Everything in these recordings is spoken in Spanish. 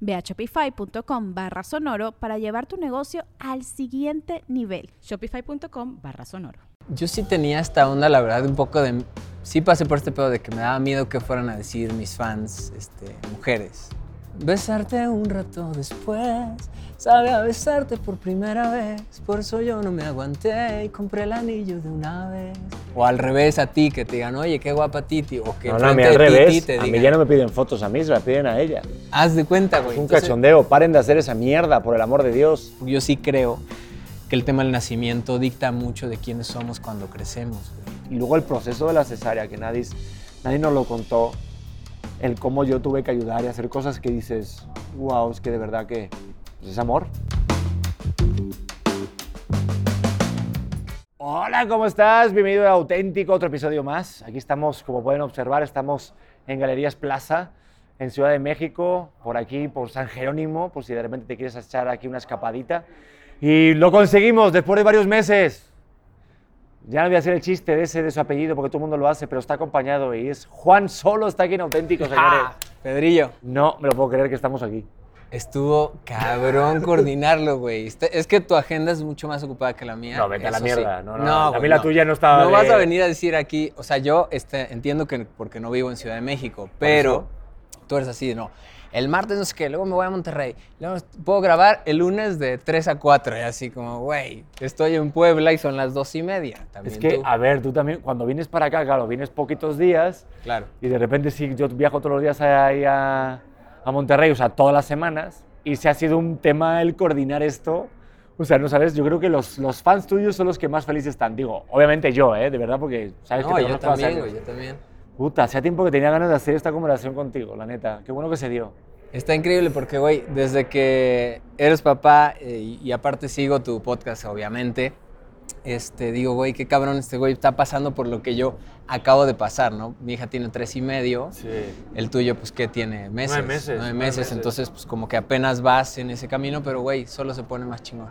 Ve a shopify.com barra sonoro para llevar tu negocio al siguiente nivel. Shopify.com barra sonoro. Yo sí tenía esta onda, la verdad, un poco de... Sí pasé por este pedo de que me daba miedo que fueran a decir mis fans, este, mujeres. Besarte un rato después, sabe a besarte por primera vez, por eso yo no me aguanté y compré el anillo de una vez. O al revés a ti, que te digan, oye, qué guapa Titi, o que no, no, a mí al revés, a mí ya no me piden fotos a mí, se la piden a ella. Haz de cuenta, güey. un cachondeo, paren de hacer esa mierda, por el amor de Dios. Yo sí creo que el tema del nacimiento dicta mucho de quiénes somos cuando crecemos. Y luego el proceso de la cesárea, que nadie, nadie nos lo contó, el cómo yo tuve que ayudar y hacer cosas que dices, wow, es que de verdad que pues, es amor. Hola, ¿cómo estás? Bienvenido a Auténtico, otro episodio más. Aquí estamos, como pueden observar, estamos en Galerías Plaza, en Ciudad de México, por aquí, por San Jerónimo, por si de repente te quieres echar aquí una escapadita. Y lo conseguimos después de varios meses. Ya no voy a hacer el chiste de ese de su apellido porque todo el mundo lo hace, pero está acompañado y es Juan Solo está aquí en Auténtico, señores. Pedrillo. No me lo puedo creer que estamos aquí. Estuvo cabrón coordinarlo, güey. Este, es que tu agenda es mucho más ocupada que la mía. No, vete a la mierda. Sí. No, no, a mí la tuya no estaba. No de- vas a venir a decir aquí, o sea, yo este, entiendo que porque no vivo en Ciudad de México, pero tú eres así, no. El martes no sé qué, luego me voy a Monterrey. Luego puedo grabar el lunes de 3 a 4 y así como, güey, estoy en Puebla y son las 2 y media. También Es que, tú. a ver, tú también, cuando vienes para acá, claro, vienes poquitos días Claro. y de repente sí, yo viajo todos los días ahí a, a Monterrey, o sea, todas las semanas, y se ha sido un tema el coordinar esto. O sea, no sabes, yo creo que los, los fans tuyos son los que más felices están. Digo, obviamente yo, ¿eh? De verdad, porque sabes que No, te yo también, güey, yo también. Puta, hacía tiempo que tenía ganas de hacer esta conversación contigo, la neta. Qué bueno que se dio. Está increíble porque, güey, desde que eres papá eh, y aparte sigo tu podcast, obviamente, este, digo, güey, qué cabrón este güey está pasando por lo que yo acabo de pasar, ¿no? Mi hija tiene tres y medio, Sí. el tuyo, pues, ¿qué tiene? Meses. Nueve meses, Nueve meses, meses. entonces, pues, como que apenas vas en ese camino, pero, güey, solo se pone más chingón.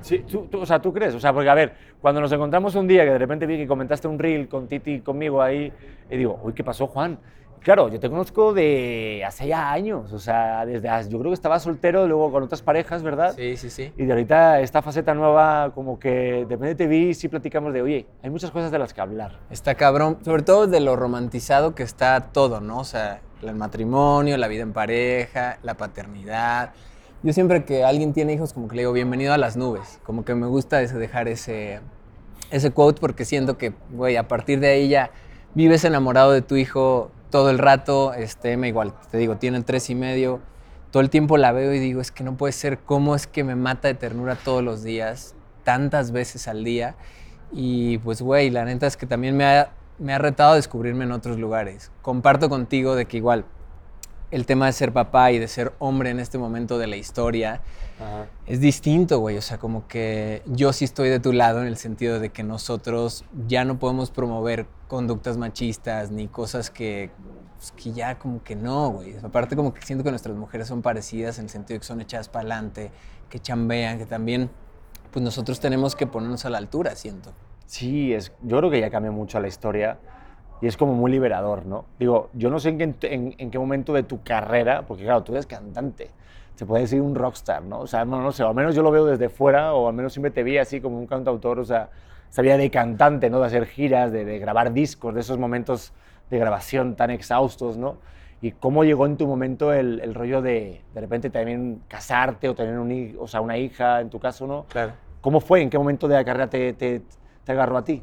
Sí, tú, tú- o sea, ¿tú crees? O sea, porque a ver, cuando nos encontramos un día que de repente vi que comentaste un reel con Titi y conmigo ahí, y digo, uy, ¿qué pasó, Juan? Claro, yo te conozco de hace ya años, o sea, desde, yo creo que estabas soltero, luego con otras parejas, ¿verdad? Sí, sí, sí. Y de ahorita esta faceta nueva, como que de repente te vi sí platicamos de, oye, hay muchas cosas de las que hablar. Está cabrón, sobre todo de lo romantizado que está todo, ¿no? O sea, el matrimonio, la vida en pareja, la paternidad. Yo siempre que alguien tiene hijos, como que le digo, bienvenido a las nubes. Como que me gusta ese- dejar ese, ese quote porque siento que, güey, a partir de ahí ya vives enamorado de tu hijo todo el rato. Este, me igual, te digo, tiene tres y medio. Todo el tiempo la veo y digo, es que no puede ser, ¿cómo es que me mata de ternura todos los días, tantas veces al día? Y pues, güey, la neta es que también me ha, me ha retado a descubrirme en otros lugares. Comparto contigo de que igual el tema de ser papá y de ser hombre en este momento de la historia es distinto, güey. O sea, como que yo sí estoy de tu lado en el sentido de que nosotros ya no podemos promover conductas machistas ni cosas que, pues, que ya como que no, güey. Aparte como que siento que nuestras mujeres son parecidas en el sentido de que son echadas para adelante, que chambean, que también pues nosotros tenemos que ponernos a la altura, siento. Sí, es, yo creo que ya cambió mucho la historia y es como muy liberador, ¿no? Digo, yo no sé en qué, en, en qué momento de tu carrera, porque claro, tú eres cantante, se puede decir un rockstar, ¿no? O sea, no, no sé, al menos yo lo veo desde fuera, o al menos siempre te vi así como un cantautor, o sea, esa vida de cantante, ¿no? De hacer giras, de, de grabar discos, de esos momentos de grabación tan exhaustos, ¿no? Y cómo llegó en tu momento el, el rollo de de repente también casarte o tener un, o sea, una hija, en tu caso, ¿no? Claro. ¿Cómo fue? ¿En qué momento de la carrera te, te, te agarró a ti?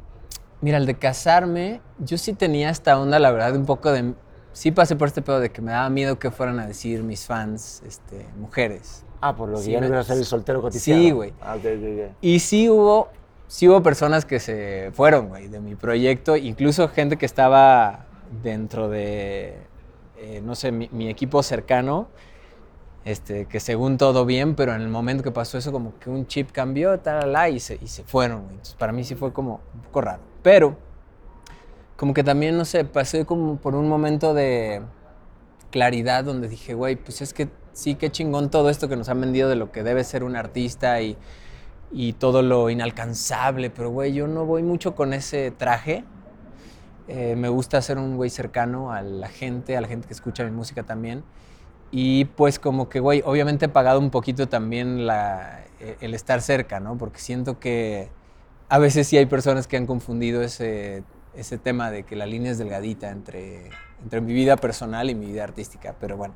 Mira, el de casarme, yo sí tenía esta onda, la verdad, un poco de... Sí pasé por este pedo de que me daba miedo que fueran a decir mis fans, este, mujeres. Ah, por lo que Sí, ya no me- iba a ser el soltero cotizado. Sí, güey. Ah, ok, ok, ok. Y sí hubo, sí hubo personas que se fueron, güey, de mi proyecto, incluso gente que estaba dentro de, eh, no sé, mi, equipo cercano, este, que según todo bien, pero en el momento que pasó eso, como que un chip cambió, tal, tal, y se, y se fueron, güey. Entonces, para mí sí fue como un poco raro. Pero, como que también, no sé, pasé como por un momento de claridad donde dije, güey, pues es que sí, qué chingón todo esto que nos han vendido de lo que debe ser un artista y, y todo lo inalcanzable, pero güey, yo no voy mucho con ese traje. Eh, me gusta ser un güey cercano a la gente, a la gente que escucha mi música también. Y pues como que, güey, obviamente he pagado un poquito también la, eh, el estar cerca, ¿no? Porque siento que a veces sí hay personas que han confundido ese, ese tema de que la línea es delgadita entre, entre mi vida personal y mi vida artística. Pero bueno,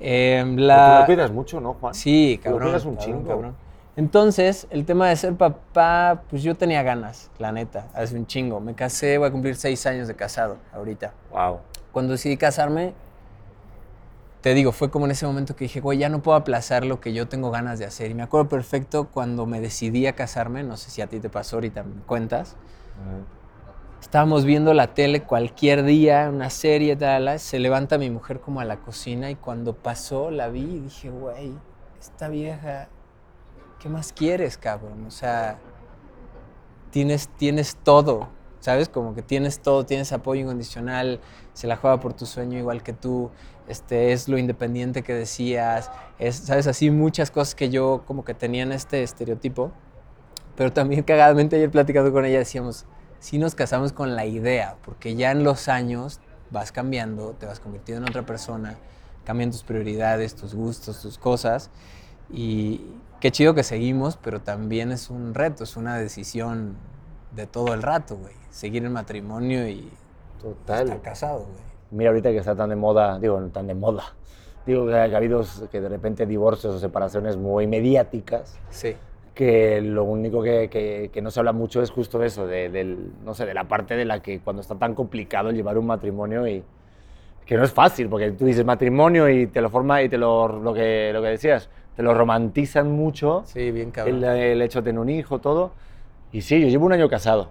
eh, Pero Tú lo cuidas mucho, ¿no, Juan? Sí, Tú lo cabrón. cuidas un cabrón, chingo. cabrón. Entonces, el tema de ser papá, pues yo tenía ganas, la neta, hace un chingo. Me casé, voy a cumplir seis años de casado ahorita. Wow. Cuando decidí casarme, te digo, fue como en ese momento que dije, güey, ya no puedo aplazar lo que yo tengo ganas de hacer. Y me acuerdo perfecto cuando me decidí a casarme, no sé si a ti te pasó ahorita, me cuentas. Estábamos viendo la tele cualquier día, una serie, tal, se levanta mi mujer como a la cocina y cuando pasó la vi y dije, güey, esta vieja, ¿qué más quieres, cabrón? O sea, tienes, tienes todo, ¿sabes? Como que tienes todo, tienes apoyo incondicional, se la juega por tu sueño igual que tú, este, es lo independiente que decías, es, ¿sabes? Así muchas cosas que yo como que tenía en este estereotipo, pero también cagadamente ayer platicando con ella decíamos, sí nos casamos con la idea, porque ya en los años vas cambiando, te vas convirtiendo en otra persona, cambian tus prioridades, tus gustos, tus cosas, y qué chido que seguimos, pero también es un reto, es una decisión de todo el rato, güey. Seguir el matrimonio y Total. estar casado, güey. Mira ahorita que está tan de moda, digo, tan de moda. Digo que ha habido que de repente divorcios o separaciones muy mediáticas, Sí. que lo único que, que- que no se habla mucho es justo de eso, de, del, no sé, de la parte de la que cuando está tan complicado llevar un matrimonio y que no es fácil, porque tú dices matrimonio y te lo forma y te lo, lo, que, lo que decías, te lo romantizan mucho, Sí, bien el, cabrón. el hecho de tener un hijo, todo. Y sí, yo llevo un año casado.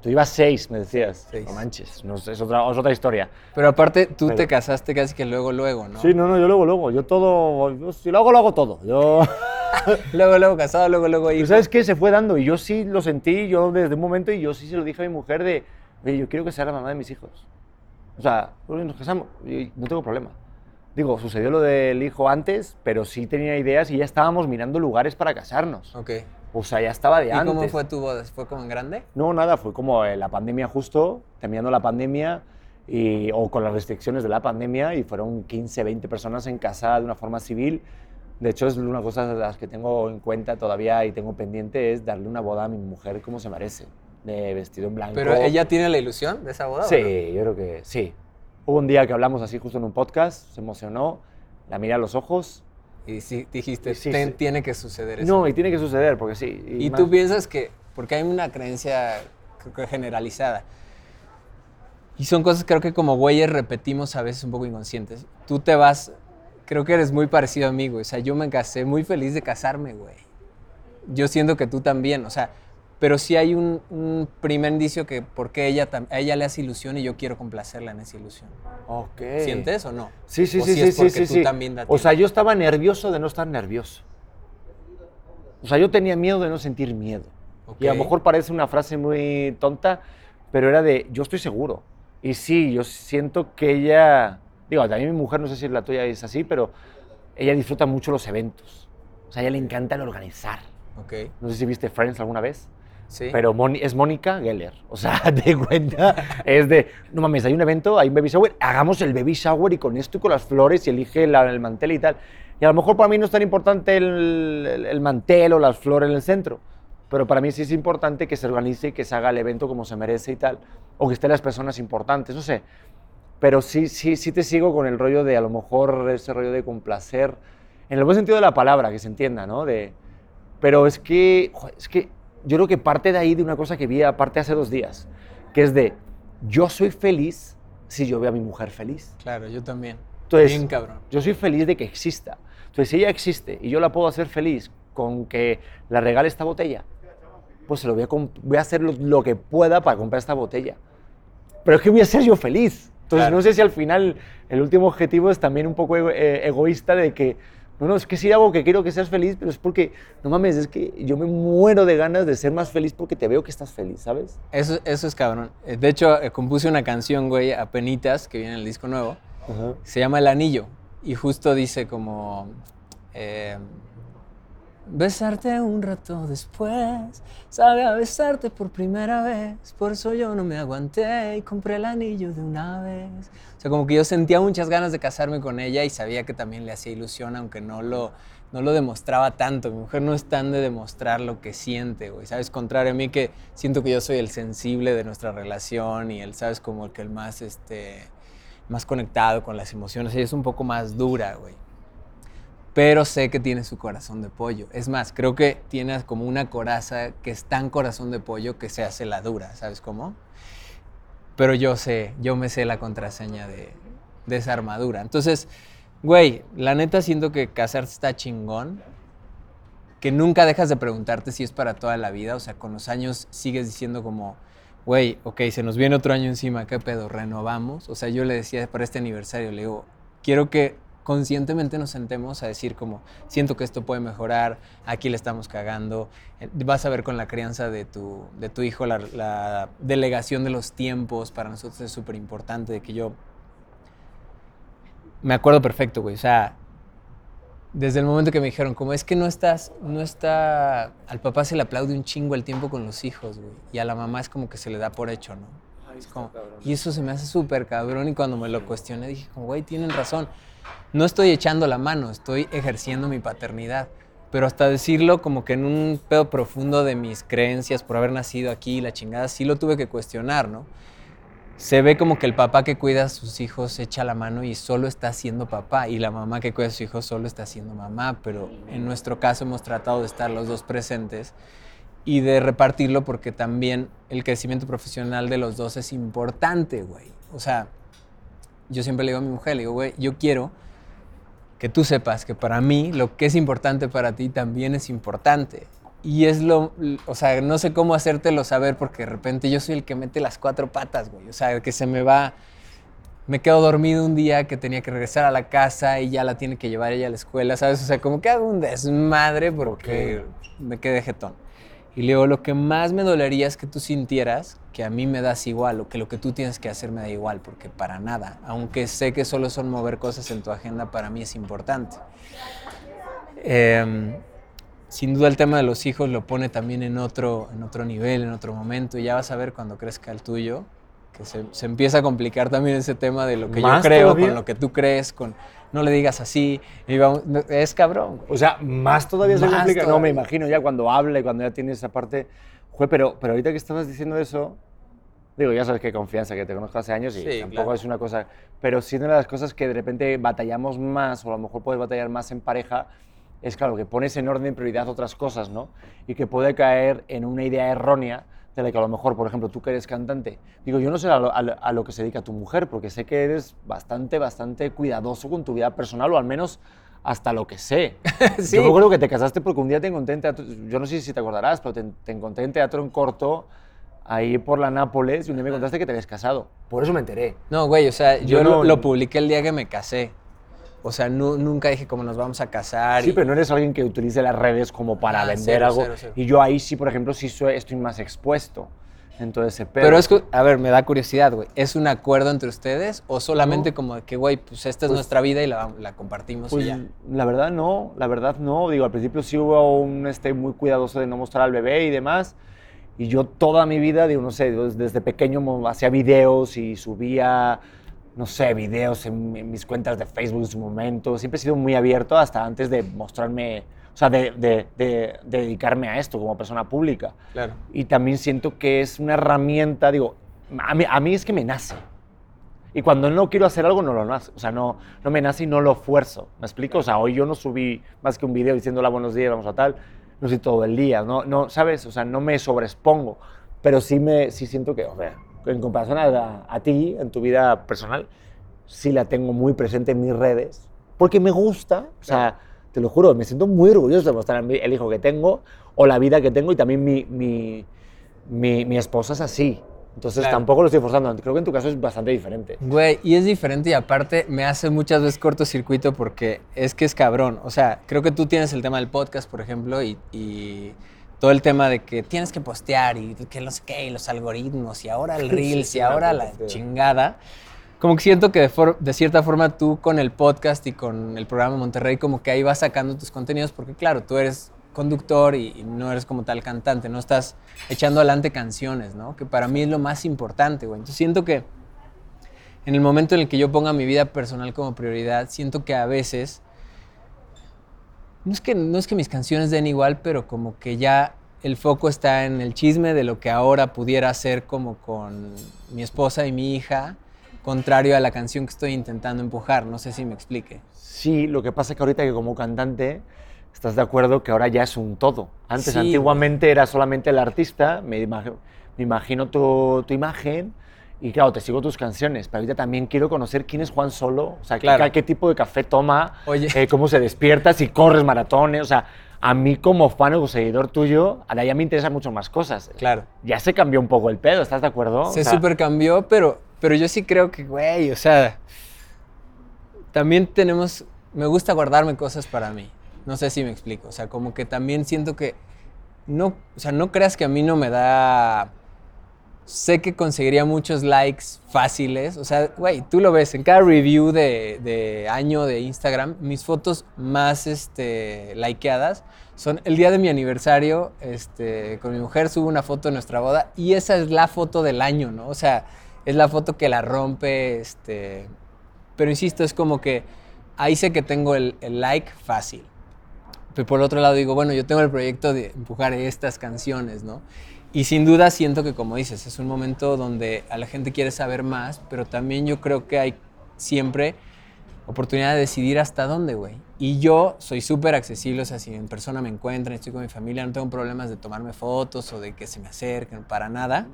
Tú llevas seis, me decías. Seis. No manches, no, es, otra, es otra historia. Pero aparte, tú Pero- te casaste casi que luego, luego, ¿no? Sí, no, no, yo luego, luego, yo todo, yo, si lo hago, lo hago todo. Yo, Luego, luego casado, luego, luego ¿Tú hijo. sabes qué? Se fue dando y yo sí lo sentí, yo desde un momento y yo sí se lo dije a mi mujer de, oye, yo quiero que sea la mamá de mis hijos. O sea, nos casamos y no tengo problema. Digo, sucedió lo del hijo antes, pero sí tenía ideas y ya estábamos mirando lugares para casarnos. Ok. O sea, ya estaba de ¿Y antes. cómo fue tu boda? ¿Fue como en grande? No, nada, fue como eh, la pandemia justo, terminando la pandemia, y, o con las restricciones de la pandemia, y fueron 15, 20 personas en casa de una forma civil. De hecho, es una cosa de las que tengo en cuenta todavía y tengo pendiente, es darle una boda a mi mujer como se merece, de vestido en blanco. ¿Pero ella tiene la ilusión de esa boda? Sí, no? yo creo que sí. Hubo un día que hablamos así justo en un podcast, se emocionó, la miré a los ojos. Y sí, dijiste, Sí, "Ten- sí. tiene que suceder eso. No, y tiene que suceder, porque sí. Y, más- tú piensas que, porque hay una creencia creo que generalizada, y son cosas creo que como güeyes repetimos a veces un poco inconscientes. Tú te vas, creo que eres muy parecido a mí, güey. O sea, yo me casé muy feliz de casarme, güey. Yo siento que tú también, o sea, pero sí hay un, un primer indicio que porque ella, a ella le hace ilusión y yo quiero complacerla en esa ilusión. Ok. ¿Sientes o no? Sí, sí, ¿O sí, si sí, es sí, porque sí, tú también O sea, yo estaba nervioso de no estar nervioso. O sea, yo tenía miedo de no sentir miedo. Y a lo mejor parece una frase muy tonta, pero era de, yo estoy seguro. Y sí, yo siento que ella, digo, también mi mujer, no sé si la tuya es así, pero ella disfruta mucho los eventos. O sea, a ella le encanta el organizar. No sé si viste Friends alguna vez. Sí. Pero Moni- es Mónica Geller. O sea, te cuenta, es de, no mames, hay un evento, hay un baby shower, hagamos el baby shower y con esto y con las flores y elige la- el mantel y tal. Y a lo mejor para mí no es tan importante el, el- el mantel o las flores en el centro, pero para mí sí es importante que se organice y que se haga el evento como se merece y tal, o que estén las personas importantes, no sé. Pero sí, sí, sí te sigo con el rollo de a lo mejor ese rollo de complacer, en el buen sentido de la palabra, que se entienda, ¿no? De, pero es que, es que yo creo que parte de ahí de una cosa que vi aparte hace dos días, que es de, yo soy feliz si yo veo a mi mujer feliz. Claro, yo también. Entonces, Bien cabrón. yo soy feliz de que exista. Entonces, si ella existe y yo la puedo hacer feliz con que la regale esta botella, pues se lo voy a, voy a hacer lo, lo que pueda para comprar esta botella. Pero es que voy a ser yo feliz. Entonces, Claro. no sé si al final el último objetivo es también un poco ego- eh, egoísta de que, no, no, es que sí hago que quiero que seas feliz, pero es porque, no mames, es que yo me muero de ganas de ser más feliz porque te veo que estás feliz, ¿sabes? Eso, eso es cabrón. Eh, De hecho, eh, compuse una canción, güey, a penitas, que viene en el disco nuevo. Se llama El Anillo. Y justo dice como... eh, besarte un rato después, sabe besarte por primera vez, por eso yo no me aguanté y compré el anillo de una vez. O sea, como que yo sentía muchas ganas de casarme con ella y sabía que también le hacía ilusión, aunque no lo, no lo demostraba tanto. Mi mujer no es tan de demostrar lo que siente, güey, ¿sabes? Contrario a mí que siento que yo soy el sensible de nuestra relación y él, ¿sabes? Como el que el más, este, más conectado con las emociones. Ella es un poco más dura, güey pero sé que tiene su corazón de pollo. Es más, creo que tiene como una coraza que es tan corazón de pollo que se hace la dura, ¿sabes cómo? Pero yo sé, yo me sé la contraseña de, de esa armadura. Entonces, güey, la neta siento que casarse está chingón, que nunca dejas de preguntarte si es para toda la vida, o sea, con los años sigues diciendo como, güey, ok, se nos viene otro año encima, ¿qué pedo? ¿Renovamos? O sea, yo le decía para este aniversario, le digo, quiero que conscientemente nos sentemos a decir como, siento que esto puede mejorar, aquí le estamos cagando, eh, vas a ver con la crianza de tu, de tu hijo la, la delegación de los tiempos, para nosotros es súper importante, de que yo me acuerdo perfecto, güey, o sea, desde el momento que me dijeron, como es que no estás, no está, al papá se le aplaude un chingo el tiempo con los hijos, güey, y a la mamá es como que se le da por hecho, ¿no? Es como- y eso se me hace súper cabrón y cuando me lo cuestioné dije, como, güey, tienen razón, no estoy echando la mano, estoy ejerciendo mi paternidad, pero hasta decirlo como que en un pedo profundo de mis creencias por haber nacido aquí, la chingada, sí lo tuve que cuestionar, ¿no? se ve como que el papá que cuida a sus hijos echa la mano y solo está siendo papá y la mamá que cuida a sus hijos solo está siendo mamá, pero en nuestro caso hemos tratado de estar los dos presentes y de repartirlo porque también el crecimiento profesional de los dos es importante, güey. O sea, yo siempre le digo a mi mujer, le digo, güey, yo quiero que tú sepas que para mí lo que es importante para ti también es importante. Y es lo, o sea, no sé cómo hacértelo saber porque de repente yo soy el que mete las cuatro patas, güey. O sea, que se me va, me quedo dormido un día que tenía que regresar a la casa y ya la tiene que llevar ella a la escuela, ¿sabes? O sea, como que hago un desmadre porque me quedé jetón. Y le digo, lo que más me dolería es que tú sintieras que a mí me das igual o que lo que tú tienes que hacer me da igual, porque para nada, aunque sé que solo son mover cosas en tu agenda, para mí es importante. Em, sin duda el tema de los hijos lo pone también en otro, en otro nivel, en otro momento, y ya vas a ver cuando crezca el tuyo, que se, se empieza a complicar también ese tema de lo que yo ¿Más creo, todavía? con lo que tú crees, con no le digas así, y vamos- no, es cabrón. güey. O sea, más todavía se complica. No, me imagino ya cuando habla y cuando ya tiene esa parte. Pero, pero ahorita que estabas diciendo eso, digo, ya sabes qué confianza, que te conozco hace años y Sí, tampoco claro. es una cosa. Pero sí, una de las cosas que de repente batallamos más, o a lo mejor puedes batallar más en pareja, es claro, que pones en orden de prioridad otras cosas, ¿no? Y que puede caer en una idea errónea de la que a lo mejor, por ejemplo, tú que eres cantante, digo, yo no sé a lo, a lo- a lo que se dedica tu mujer, porque sé que eres bastante, bastante cuidadoso con tu vida personal, o al menos hasta lo que sé. Sí. Yo me acuerdo que te casaste porque un día te encontré en teatro, yo no sé si te acordarás, pero te, te encontré en teatro en corto, ahí por la Nápoles, y un día me contaste que te habías casado. Por eso me enteré. No, güey, o sea, yo, Yo lo, no- lo publiqué el día que me casé. O sea, nu- nunca dije cómo nos vamos a casar. Sí, y- pero no eres alguien que utilice las redes como para Ah, vender cero, algo. cero, cero. Y yo ahí sí, por ejemplo, sí soy- estoy más expuesto. Entonces, ese pedo. Pero es que, a ver, me da curiosidad, güey. ¿Es un acuerdo entre ustedes o solamente No. como de que, güey, pues esta es Pues- nuestra vida y la, la compartimos Pues y ya? la verdad no, la verdad no. Digo, al principio sí hubo un este muy cuidadoso de no mostrar al bebé y demás. Y yo toda mi vida, digo, no sé, des- desde pequeño hacía videos y subía, no sé, videos en, en mis cuentas de Facebook en su momento. Siempre he sido muy abierto hasta antes de mostrarme, sea, de, de- de- de dedicarme a esto como persona pública. Claro. Y también siento que es una herramienta, digo, a mí, a mí es que me nace. Y cuando no quiero hacer algo, no lo nace. O sea, no, no me nace y no lo fuerzo. ¿Me explico? O sea, hoy yo no subí más que un video diciendo hola, buenos días, vamos a tal. no soy todo el día, no, no, ¿sabes? O sea, no me sobreexpongo, pero sí, me, sí siento que, o sea, en comparación a, a ti, en tu vida personal, sí la tengo muy presente en mis redes, porque me gusta, o sea, te lo juro, me siento muy orgulloso de mostrar el hijo que tengo o la vida que tengo y también mi, mi, mi, mi esposa es así. Entonces Claro. tampoco lo estoy forzando. Creo que en tu caso es bastante diferente. Güey, y es diferente y aparte me hace muchas veces cortocircuito porque es que es cabrón. O sea, creo que tú tienes el tema del podcast, por ejemplo, y, y todo el tema de que tienes que postear y que no sé qué, y los algoritmos, y ahora el Reels, sí, y ahora la chingada. Como que siento que de, cierta forma tú con el podcast y con el programa Monterrey, como que ahí vas sacando tus contenidos, porque claro, tú eres conductor y, y no eres como tal cantante, no estás echando adelante canciones, ¿no? Que para mí es lo más importante, güey. Entonces siento que en el momento en el que yo ponga mi vida personal como prioridad, siento que a veces, no es que, no es que mis canciones den igual, pero como que ya el foco está en el chisme de lo que ahora pudiera hacer como con mi esposa y mi hija, contrario a la canción que estoy intentando empujar. No sé si me explique. Sí, lo que pasa es que ahorita que como cantante estás de acuerdo que ahora ya es un todo. Antes, Sí, antiguamente era solamente el artista, me, imag- me imagino tu, tu imagen y claro, te sigo tus canciones, pero ahorita también quiero conocer quién es Juan Solo, o sea, qué- Claro. qué, tipo de café toma, Oye. eh, cómo se despierta, si corres maratones, o sea, a mí como fan o seguidor tuyo, ahora ya me interesan mucho más cosas. Claro. Ya se cambió un poco el pedo, ¿estás de acuerdo? O Se sea, super cambió, pero, pero yo sí creo que, güey, o sea, también tenemos, me gusta guardarme cosas para mí. No sé si me explico, o sea, como que también siento que, no, o sea, no creas que a mí no me da, sé que conseguiría muchos likes fáciles, o sea, güey, tú lo ves, en cada review de, de año de Instagram, mis fotos más, este, likeadas son el día de mi aniversario, este, con mi mujer subo una foto de nuestra boda y esa es la foto del año, ¿no? O sea, es la foto que la rompe, este, pero insisto, es como que ahí sé que tengo el, el like fácil. Pero por otro lado digo, bueno, yo tengo el proyecto de empujar estas canciones, ¿no? Y sin duda siento que, como dices, es un momento donde a la gente quiere saber más, pero también yo creo que hay siempre oportunidad de decidir hasta dónde, güey. Y yo soy súper accesible, o sea, si en persona me encuentran, estoy con mi familia, no tengo problemas de tomarme fotos o de que se me acerquen, para nada.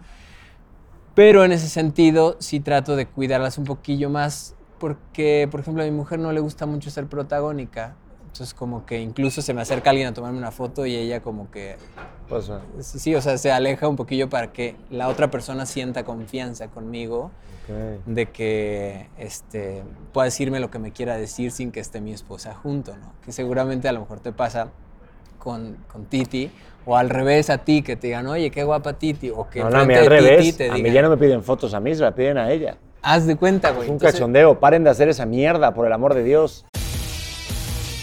Pero en ese sentido sí trato de cuidarlas un poquillo más porque, por ejemplo, a mi mujer no le gusta mucho ser protagónica. Entonces como que incluso se me acerca alguien a tomarme una foto y ella como que, eh, sí, o sea, se aleja un poquillo para que la otra persona sienta confianza conmigo de que este, pueda decirme lo que me quiera decir sin que esté mi esposa junto, ¿no? Que seguramente a lo mejor te pasa con, con Titi, o al revés a ti, que te digan, oye, qué guapa Titi, o que No, no, a mí al revés. Titi te a mí digan, ya no me piden fotos a mí, se la piden a ella. haz de cuenta, güey. Es un Entonces, cachondeo, paren de hacer esa mierda, por el amor de Dios.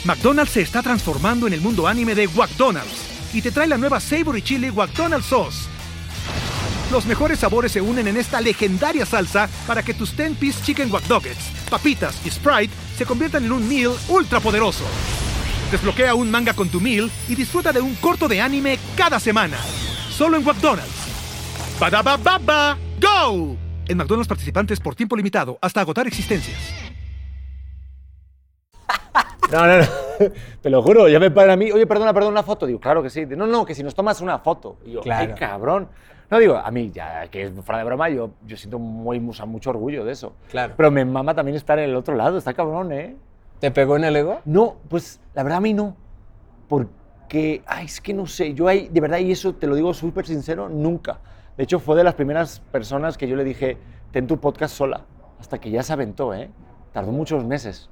McDonald's se está transformando en el mundo anime de McDonald's y te trae la nueva Savory Chili McDonald's Sauce. Los mejores sabores se unen en esta legendaria salsa para que tus 10-piece chicken wack Nuggets, papitas y Sprite se conviertan en un meal ultra poderoso. Desbloquea un manga con tu meal y disfruta de un corto de anime cada semana. Solo en McDonald's. Badaba baba, go! En McDonald's participantes por tiempo limitado hasta agotar existencias. No, no, no. Te lo juro, ya me paran a mí. Oye, perdona, perdona, una foto. Digo, claro que sí. No, no, que si nos tomas una foto. Y yo, Claro. ay, cabrón. No, digo, a mí, ya que es fuera de broma, yo, yo siento muy, mucho orgullo de eso. Claro. Pero me mama también estar en el otro lado. Está cabrón, ¿eh? ¿Te pegó en el ego? No, pues la verdad a mí no. Porque, ay, es que no sé, yo ahí, de verdad, y eso te lo digo súper sincero, nunca. De hecho, fue de las primeras personas que yo le dije, ten tu podcast sola. Hasta que ya se aventó, ¿eh? Tardó muchos meses.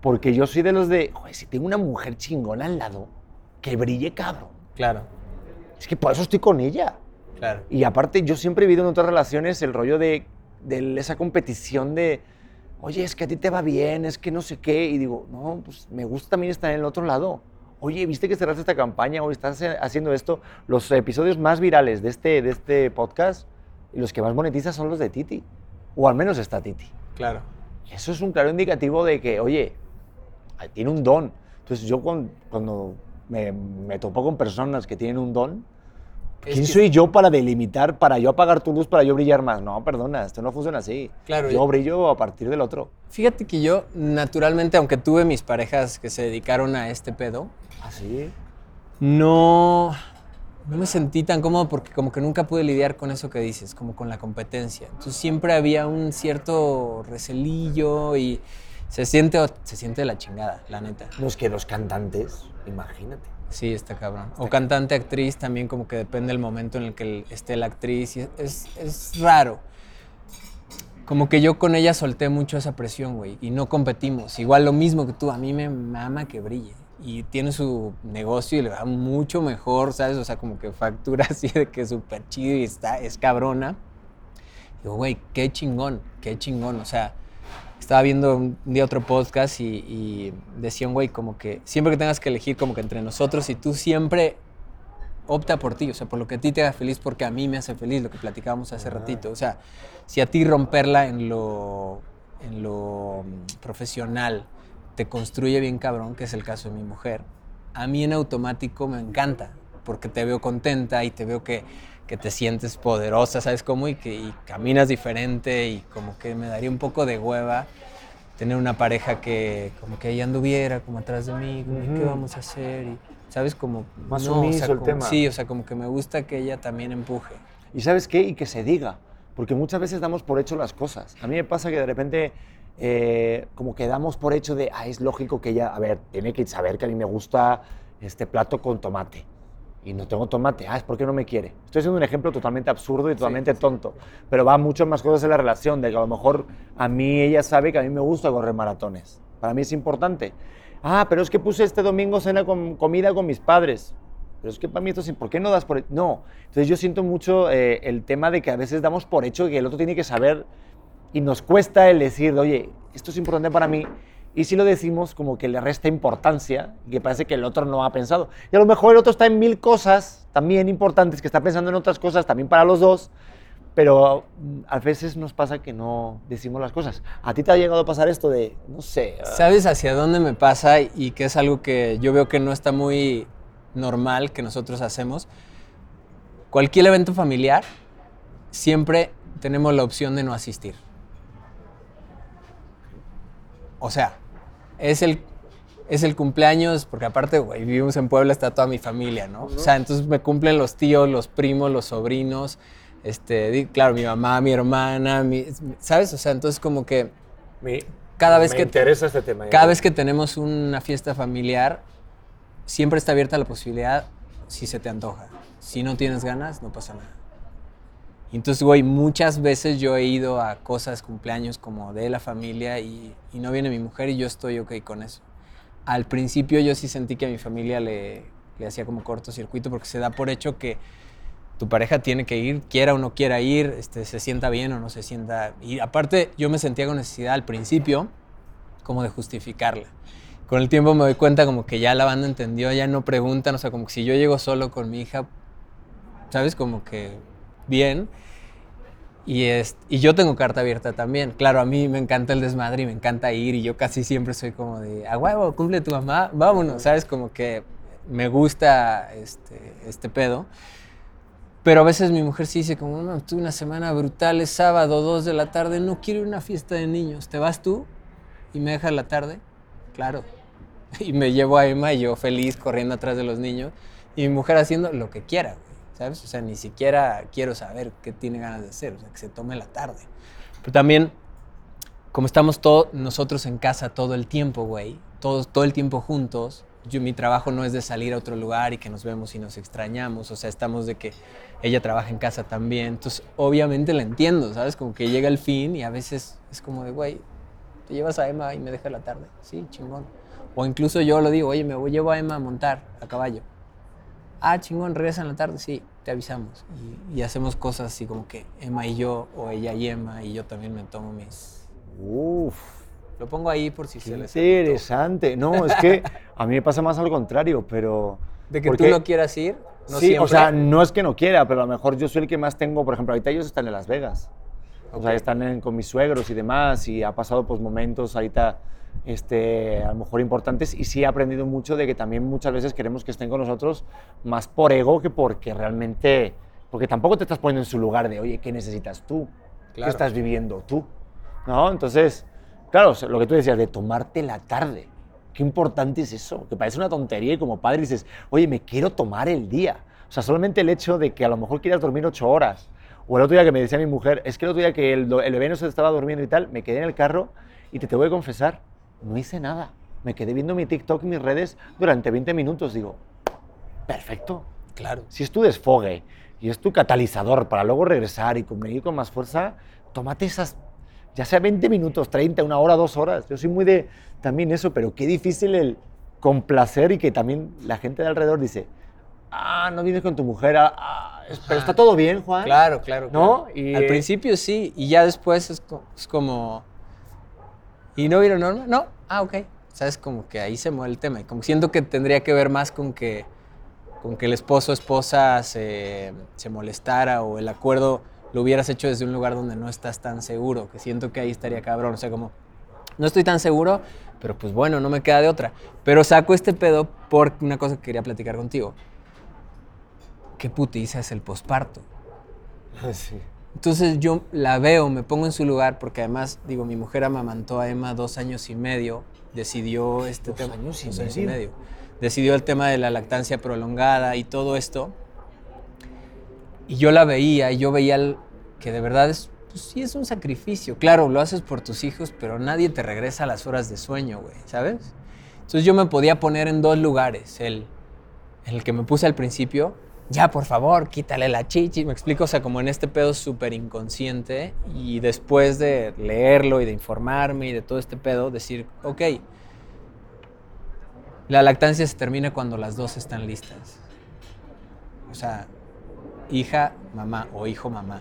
Porque yo soy de los de, joder, si tengo una mujer chingona al lado, que brille, cabrón. Claro, Es que por eso estoy con ella. claro. Y aparte, yo siempre he vivido en otras relaciones el rollo de, de esa competición de, oye, es que a ti te va bien, es que no sé qué. Y digo, no, pues me gusta también estar en el otro lado. Oye, ¿viste que cerraste esta campaña o estás eh, haciendo esto? Los episodios más virales de este, de este podcast y los que más monetizan son los de Titi. O al menos está Titi. Claro. Eso es un claro indicativo de que, oye, ay, tiene un don. Entonces yo cuando, cuando me, me topo con personas que tienen un don, Es ¿quién que- soy yo para delimitar, para yo apagar tu luz, para yo brillar más? No, perdona, esto no funciona así. Claro, Yo y- brillo a partir del otro. Fíjate que yo, naturalmente, aunque tuve mis parejas que se dedicaron a este pedo, ¿Así? no, no me sentí tan cómodo porque como que nunca pude lidiar con eso que dices, como con la competencia. Entonces siempre había un cierto recelillo y se siente, se siente de la chingada, la neta. No es que los cantantes, imagínate. Sí, está cabrón. O cantante, actriz, también como que depende del momento en el que esté la actriz. y es, es raro. Como que yo con ella solté mucho esa presión, güey, y no competimos. Igual lo mismo que tú, a mí me mama que brille. Y tiene su negocio y le va mucho mejor, ¿sabes? O sea, como que factura así de que es súper chido y está, es cabrona. Digo, güey, qué chingón, qué chingón. O sea, estaba viendo un día otro podcast y, y decía un güey como que siempre que tengas que elegir como que entre nosotros y tú siempre opta por ti, o sea, por lo que a ti te haga feliz, porque a mí me hace feliz, lo que platicábamos hace ratito. O sea, si a ti romperla en lo, en lo mm, profesional te construye bien cabrón, que es el caso de mi mujer, a mí en automático me encanta, porque te veo contenta y te veo que, que te sientes poderosa, ¿sabes cómo? Y que y caminas diferente y como que me daría un poco de hueva tener una pareja que como que ella anduviera como atrás de mí, como, ¿qué vamos a hacer? Y, ¿Sabes? Como... Más no, o sea, el como- tema. Sí, o sea, como que me gusta que ella también empuje. ¿Y sabes qué? Y que se diga. Porque muchas veces damos por hecho las cosas. A mí me pasa que de repente, eh, como que damos por hecho de, ah, es lógico que ella, a ver, tiene que saber que a mí me gusta este plato con tomate. Y no tengo tomate. Ah, es porque no me quiere. Estoy haciendo un ejemplo totalmente absurdo y totalmente tonto. Pero va mucho más cosas en la relación. De que a lo mejor a mí ella sabe que a mí me gusta correr maratones. Para mí es importante. Ah, pero es que puse este domingo cena con comida con mis padres. Pero es que para mí esto es, ¿por qué no das por No. Entonces yo siento mucho eh, el tema de que a veces damos por hecho que el otro tiene que saber y nos cuesta el decir, oye, esto es importante para mí. Y si lo decimos, como que le resta importancia y que parece que el otro no ha pensado. Y a lo mejor el otro está en mil cosas también importantes, que está pensando en otras cosas también para los dos, pero a veces nos pasa que no decimos las cosas. ¿A ti te ha llegado a pasar esto de, no sé, ah, ¿Sabes hacia dónde me pasa y que es algo que yo veo que no está muy normal que nosotros hacemos? Cualquier evento familiar, siempre tenemos la opción de no asistir. O sea, es el, es el cumpleaños, porque aparte, güey, vivimos en Puebla, está toda mi familia, ¿no? O sea, entonces me cumplen los tíos, los primos, los sobrinos, este, claro, mi mamá, mi hermana, mi- ¿sabes? O sea, entonces como que cada vez me que interesa este tema. cada vez que tenemos una fiesta familiar, siempre está abierta la posibilidad si se te antoja. Si no tienes ganas, no pasa nada. Y entonces, güey, muchas veces yo he ido a cosas, cumpleaños como de la familia y, y no viene mi mujer y yo estoy ok con eso. Al principio yo sí sentí que a mi familia le, le hacía como cortocircuito porque se da por hecho que tu pareja tiene que ir, quiera o no quiera ir, este, se sienta bien o no se sienta. Y aparte, yo me sentía con necesidad al principio como de justificarla. Con el tiempo me doy cuenta como que ya la banda entendió, ya no preguntan, o sea, como que si yo llego solo con mi hija, ¿sabes? Como que bien. Y, es, y yo tengo carta abierta también. Claro, a mí me encanta el desmadre y me encanta ir y yo casi siempre soy como de, a huevo, cumple tu mamá, vámonos, ¿sabes? Como que me gusta este, este pedo. Pero a veces mi mujer sí dice como, no, tuve una semana brutal, es sábado, dos de la tarde, no quiero ir a una fiesta de niños, ¿te vas tú? ¿Y me dejas la tarde? Claro. Y me llevo a Emma y yo feliz corriendo atrás de los niños y mi mujer haciendo lo que quiera, ¿sabes? O sea, ni siquiera quiero saber qué tiene ganas de hacer, o sea, que se tome la tarde. Pero también, como estamos todos nosotros en casa todo el tiempo, güey, todos, todo el tiempo juntos, yo, mi trabajo no es de salir a otro lugar y que nos vemos y nos extrañamos, o sea, estamos de que ella trabaja en casa también, entonces obviamente la entiendo, ¿sabes? Como que llega el fin y a veces es como de, güey, te llevas a Emma y me dejas la tarde, sí, chingón. O incluso yo lo digo, oye, me voy, llevo a Emma a montar a caballo. Ah, chingón, regresa en la tarde, sí, te avisamos. Y, y hacemos cosas así como que Emma y yo, o ella y Emma, y yo también me tomo mis... Uf, Lo pongo ahí por si qué se les... interesante. No, es que a mí me pasa más al contrario, pero... De que porque- tú no quieras ir, no sí, siempre. o sea, no es que no quiera, pero a lo mejor yo soy el que más tengo, por ejemplo, ahorita ellos están en Las Vegas. O sea, están en- con mis suegros y demás, y ha pasado pues momentos ahorita, este, a lo mejor importantes, y sí he aprendido mucho de que también muchas veces queremos que estén con nosotros más por ego que porque realmente, porque tampoco te estás poniendo en su lugar de, oye, ¿qué necesitas tú? ¿Qué estás viviendo tú? ¿No? Entonces, claro, lo que tú decías de tomarte la tarde. qué importante es eso, que parece una tontería y como padre dices, oye, me quiero tomar el día. O sea, solamente el hecho de que a lo mejor quieras dormir ocho horas. O el otro día que me decía mi mujer, es que el otro día que el, el bebé no se estaba durmiendo y tal, me quedé en el carro y te tengo que confesar, no hice nada. Me quedé viendo mi TikTok y mis redes durante 20 minutos. Digo, perfecto. Claro. Si es tu desfogue y es tu catalizador para luego regresar y convenir con más fuerza, tómate esas, ya sea 20 minutos, 30, una hora, dos horas. Yo soy muy de también eso, pero qué difícil el complacer y que también la gente de alrededor dice, ah, no vienes con tu mujer, ah, ah, pero está todo bien, Juan. Claro, claro. ¿No? claro. Y, Al principio sí, y ya después es como... ¿Y no vieron Norma? No. Ah, ok. ¿Sabes? Como que ahí se mueve el tema. Como siento que tendría que ver más con que, con que el esposo o esposa se, se molestara o el acuerdo lo hubieras hecho desde un lugar donde no estás tan seguro, que siento que ahí estaría cabrón. O sea, como, no estoy tan seguro, pero pues bueno, no me queda de otra. Pero saco este pedo por una cosa que quería platicar contigo. ¿Qué putiza es el posparto? Sí. Entonces yo la veo, me pongo en su lugar, porque además, digo, mi mujer amamantó a Emma dos años y medio, decidió este Dos tema. años y dos años medio. Decidió el tema de la lactancia prolongada y todo esto. Y yo la veía, y yo veía el- que de verdad es, pues sí es un sacrificio. Claro, lo haces por tus hijos, pero nadie te regresa las horas de sueño, güey, ¿sabes? Entonces yo me podía poner en dos lugares. El, el que me puse al principio, ya por favor, quítale la chichi, me explico, o sea, como en este pedo súper inconsciente y después de leerlo y de informarme y de todo este pedo, decir, ok, la lactancia se termina cuando las dos están listas. O sea, hija, mamá o hijo, mamá.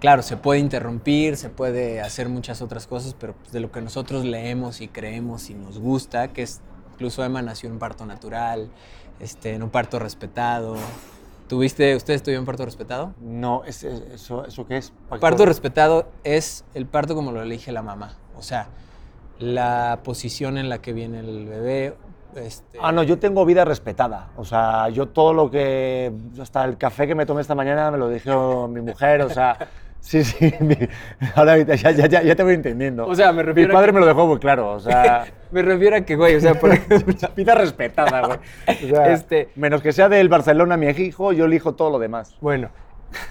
Claro, se puede interrumpir, se puede hacer muchas otras cosas, pero pues, de lo que nosotros leemos y creemos y nos gusta, que es, incluso Emma nació en parto natural, este, en un parto respetado. ¿Tuviste, usted estudió en parto respetado? No, es- es- eso, ¿eso qué es? Paco? Parto respetado es el parto como lo elige la mamá. O sea, la posición en la que viene el bebé. Este, Ah, no, yo tengo vida respetada. O sea, yo todo lo que. Hasta el café que me tomé esta mañana me lo dijo mi mujer. O sea, sí, sí. mi- ahora ya, ya, ya, ya te voy entendiendo. O sea, me Mi refiero a padre que- me lo dejó muy claro. O sea, Me refiero a que, güey, o sea, por vida respetada, güey. O sea, Este- Menos que sea del Barcelona mi hijo, yo elijo todo lo demás. Bueno,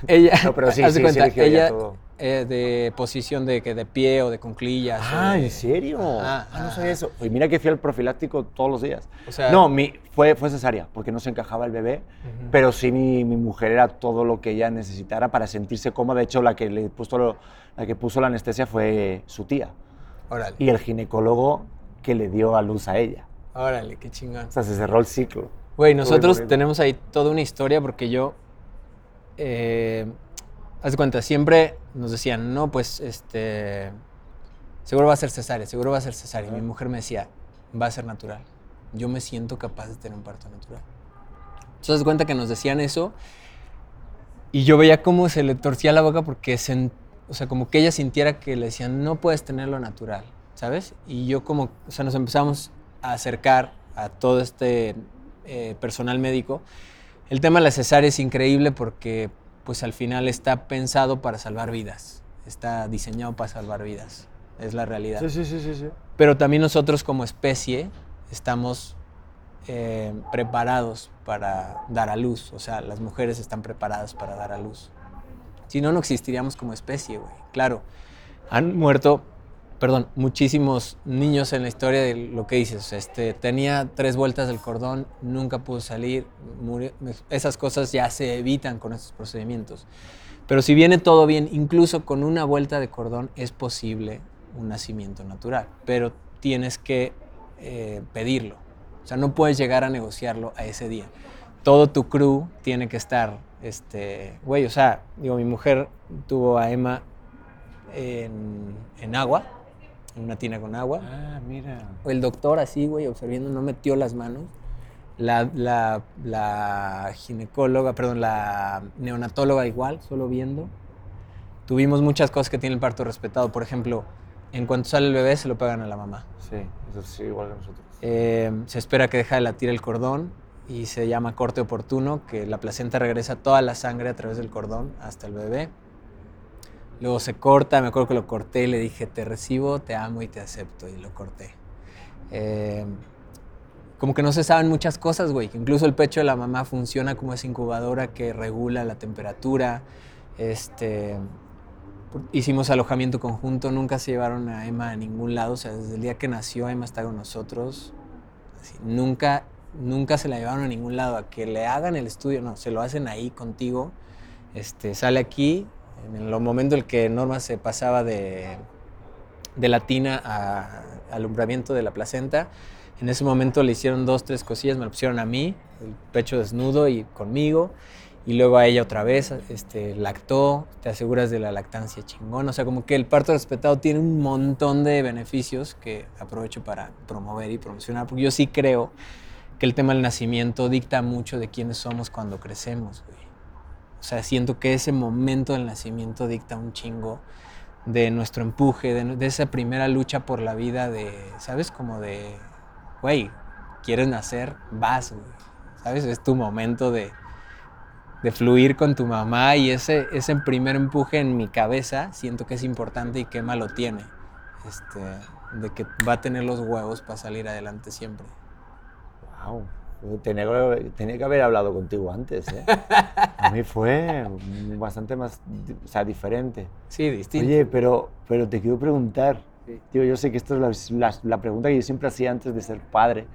ella. No, pero sí, sí, sí cuenta, eligió ella todo. eh, de posición de que de pie o de cunclillas. o Ah, de- ¿en serio? Ajá, ah, no sabía eso. Oye, mira que fui al profiláctico todos los días. O sea- no, mi, fue, fue cesárea, porque no se encajaba el bebé, Ujú. pero sí mi, mi mujer era todo lo que ella necesitara para sentirse cómoda. De hecho, la que, le puso lo- la que puso la anestesia fue su tía Órale. y el ginecólogo que le dio a luz a ella. Órale, qué chingón. O sea, se cerró el ciclo. Güey, nosotros tenemos ahí toda una historia porque yo, eh, haz de cuenta, siempre nos decían, no, pues, este, seguro va a ser cesárea, seguro va a ser cesárea. Y mi mujer me decía, va a ser natural. Yo me siento capaz de tener un parto natural. Entonces, haz de cuenta que nos decían eso y yo veía cómo se le torcía la boca porque, sen- o sea, como que ella sintiera que le decían, no puedes tenerlo natural, ¿sabes? Y yo como, o sea, nos empezamos a acercar a todo este eh, personal médico. El tema de la cesárea es increíble porque, pues al final está pensado para salvar vidas, está diseñado para salvar vidas, es la realidad. Sí, sí, sí, sí. sí. Pero también nosotros como especie estamos eh, preparados para dar a luz. O sea, las mujeres están preparadas para dar a luz. Si no, no existiríamos como especie, güey. Claro, han muerto, perdón, muchísimos niños en la historia de lo que dices. Este, tenía tres vueltas del cordón, nunca pudo salir. murió. Esas cosas ya se evitan con estos procedimientos. Pero si viene todo bien, incluso con una vuelta de cordón es posible un nacimiento natural, pero tienes que eh, pedirlo. O sea, no puedes llegar a negociarlo a ese día. Todo tu crew tiene que estar, este, güey, o sea, digo, mi mujer tuvo a Emma en, en agua, en una tina con agua. Ah, mira. El doctor así, güey, observando, no metió las manos. La, la, la ginecóloga, perdón, la neonatóloga igual, solo viendo. Tuvimos muchas cosas que tiene el parto respetado. Por ejemplo, en cuanto sale el bebé, se lo pegan a la mamá. Sí, eso sí, igual que nosotros. Eh, se espera que deje de latir el cordón y se llama corte oportuno, que la placenta regresa toda la sangre a través del cordón hasta el bebé. Luego se corta, me acuerdo que lo corté y le dije, te recibo, te amo y te acepto, y lo corté. eh, como que no se saben muchas cosas, güey. Incluso el pecho de la mamá funciona como esa incubadora que regula la temperatura. Este, hicimos alojamiento conjunto, nunca se llevaron a Emma a ningún lado. O sea, desde el día que nació, Emma está con nosotros. Así, nunca, nunca se la llevaron a ningún lado. A que le hagan el estudio, no, se lo hacen ahí contigo. Este, sale aquí, en el momento en el que Norma se pasaba de, de la tina a alumbramiento de la placenta. En ese momento le hicieron dos, tres cosillas, me lo pusieron a mí, el pecho desnudo y conmigo, y luego a ella otra vez, este, lactó, te aseguras de la lactancia chingón, o sea, como que el parto respetado tiene un montón de beneficios que aprovecho para promover y promocionar, porque yo sí creo que el tema del nacimiento dicta mucho de quiénes somos cuando crecemos, güey. O sea, siento que ese momento del nacimiento dicta un chingo de nuestro empuje, de, esa primera lucha por la vida, de, ¿sabes? Como de, güey, quieres nacer, vas, güey. ¿Sabes? Es tu momento de, de fluir con tu mamá y ese, ese primer empuje en mi cabeza siento que es importante y que Emma lo tiene. Este, de que va a tener los huevos para salir adelante siempre. Wow. Tenía, que- tenía que haber hablado contigo antes. ¿eh? A mí fue bastante más, o sea, diferente. Sí, distinto. Oye, pero, pero te quiero preguntar. Sí. Tío, yo sé que esto es la, la- la pregunta que yo siempre hacía antes de ser padre,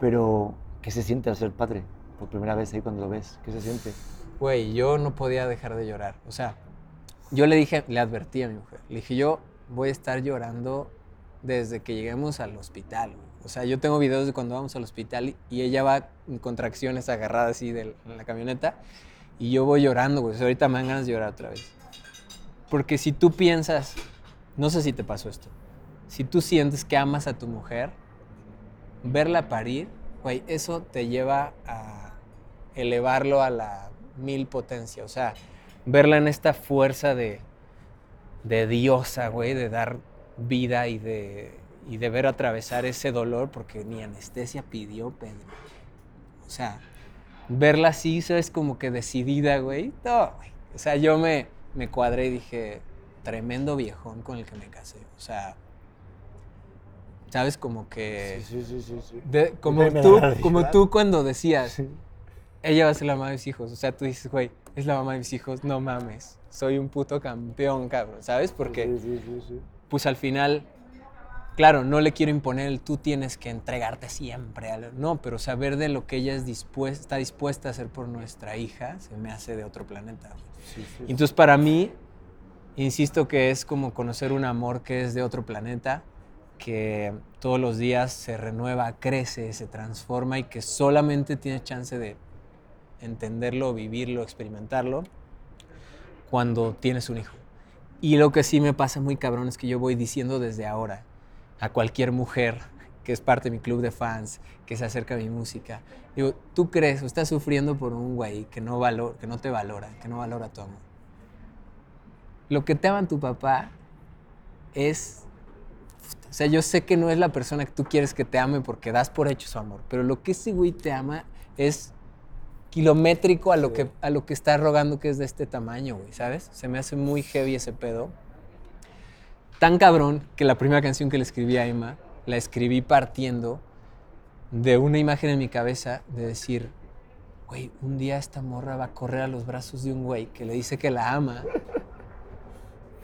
pero ¿qué se siente al ser padre? Por primera vez ahí cuando lo ves, ¿qué se siente? Güey, yo no podía dejar de llorar. O sea, yo le dije, le advertí a mi mujer, le dije, yo voy a estar llorando desde que lleguemos al hospital. güey. O sea, yo tengo videos de cuando vamos al hospital y- ella va en contracciones agarrada así en la camioneta y yo voy llorando, güey. Ahorita me dan ganas de llorar otra vez. Porque si tú piensas, no sé si te pasó esto, si tú sientes que amas a tu mujer, verla parir, güey, eso te lleva a elevarlo a la mil potencia. O sea, verla en esta fuerza de, de diosa, güey, de dar vida y de, y de ver atravesar ese dolor, porque ni anestesia pidió Pedro. O sea, verla así, ¿sabes? Como que decidida, güey. No, güey. O sea, yo me, me cuadré y dije, tremendo viejón con el que me casé. O sea, ¿sabes? Como que... sí, sí, sí. sí. de- como, tú, como tú cuando decías, ella va a ser la mamá de mis hijos. O sea, tú dices, güey, es la mamá de mis hijos, no mames. Soy un puto campeón, cabrón, ¿sabes? Porque, Sí, sí, sí, sí. pues al final, claro, no le quiero imponer el tú tienes que entregarte siempre. No, pero saber de lo que ella es dispuesta, está dispuesta a hacer por nuestra hija se me hace de otro planeta. Sí, Entonces, para mí, insisto que es como conocer un amor que es de otro planeta, que todos los días se renueva, crece, se transforma y que solamente tienes chance de entenderlo, vivirlo, experimentarlo cuando tienes un hijo. Y lo que sí me pasa muy cabrón es que yo voy diciendo desde ahora a cualquier mujer que es parte de mi club de fans, que se acerca a mi música, digo, tú crees o estás sufriendo por un güey que no, valor, que no te valora, que no valora tu amor. Lo que te ama tu papá es... O sea, yo sé que no es la persona que tú quieres que te ame porque das por hecho su amor, pero lo que ese güey te ama es kilométrico a lo, que, a lo que está rogando que es de este tamaño, güey, ¿sabes? Se me hace muy heavy ese pedo. Tan cabrón que la primera canción que le escribí a Emma, la escribí partiendo de una imagen en mi cabeza de decir, güey, un día esta morra va a correr a los brazos de un güey que le dice que la ama.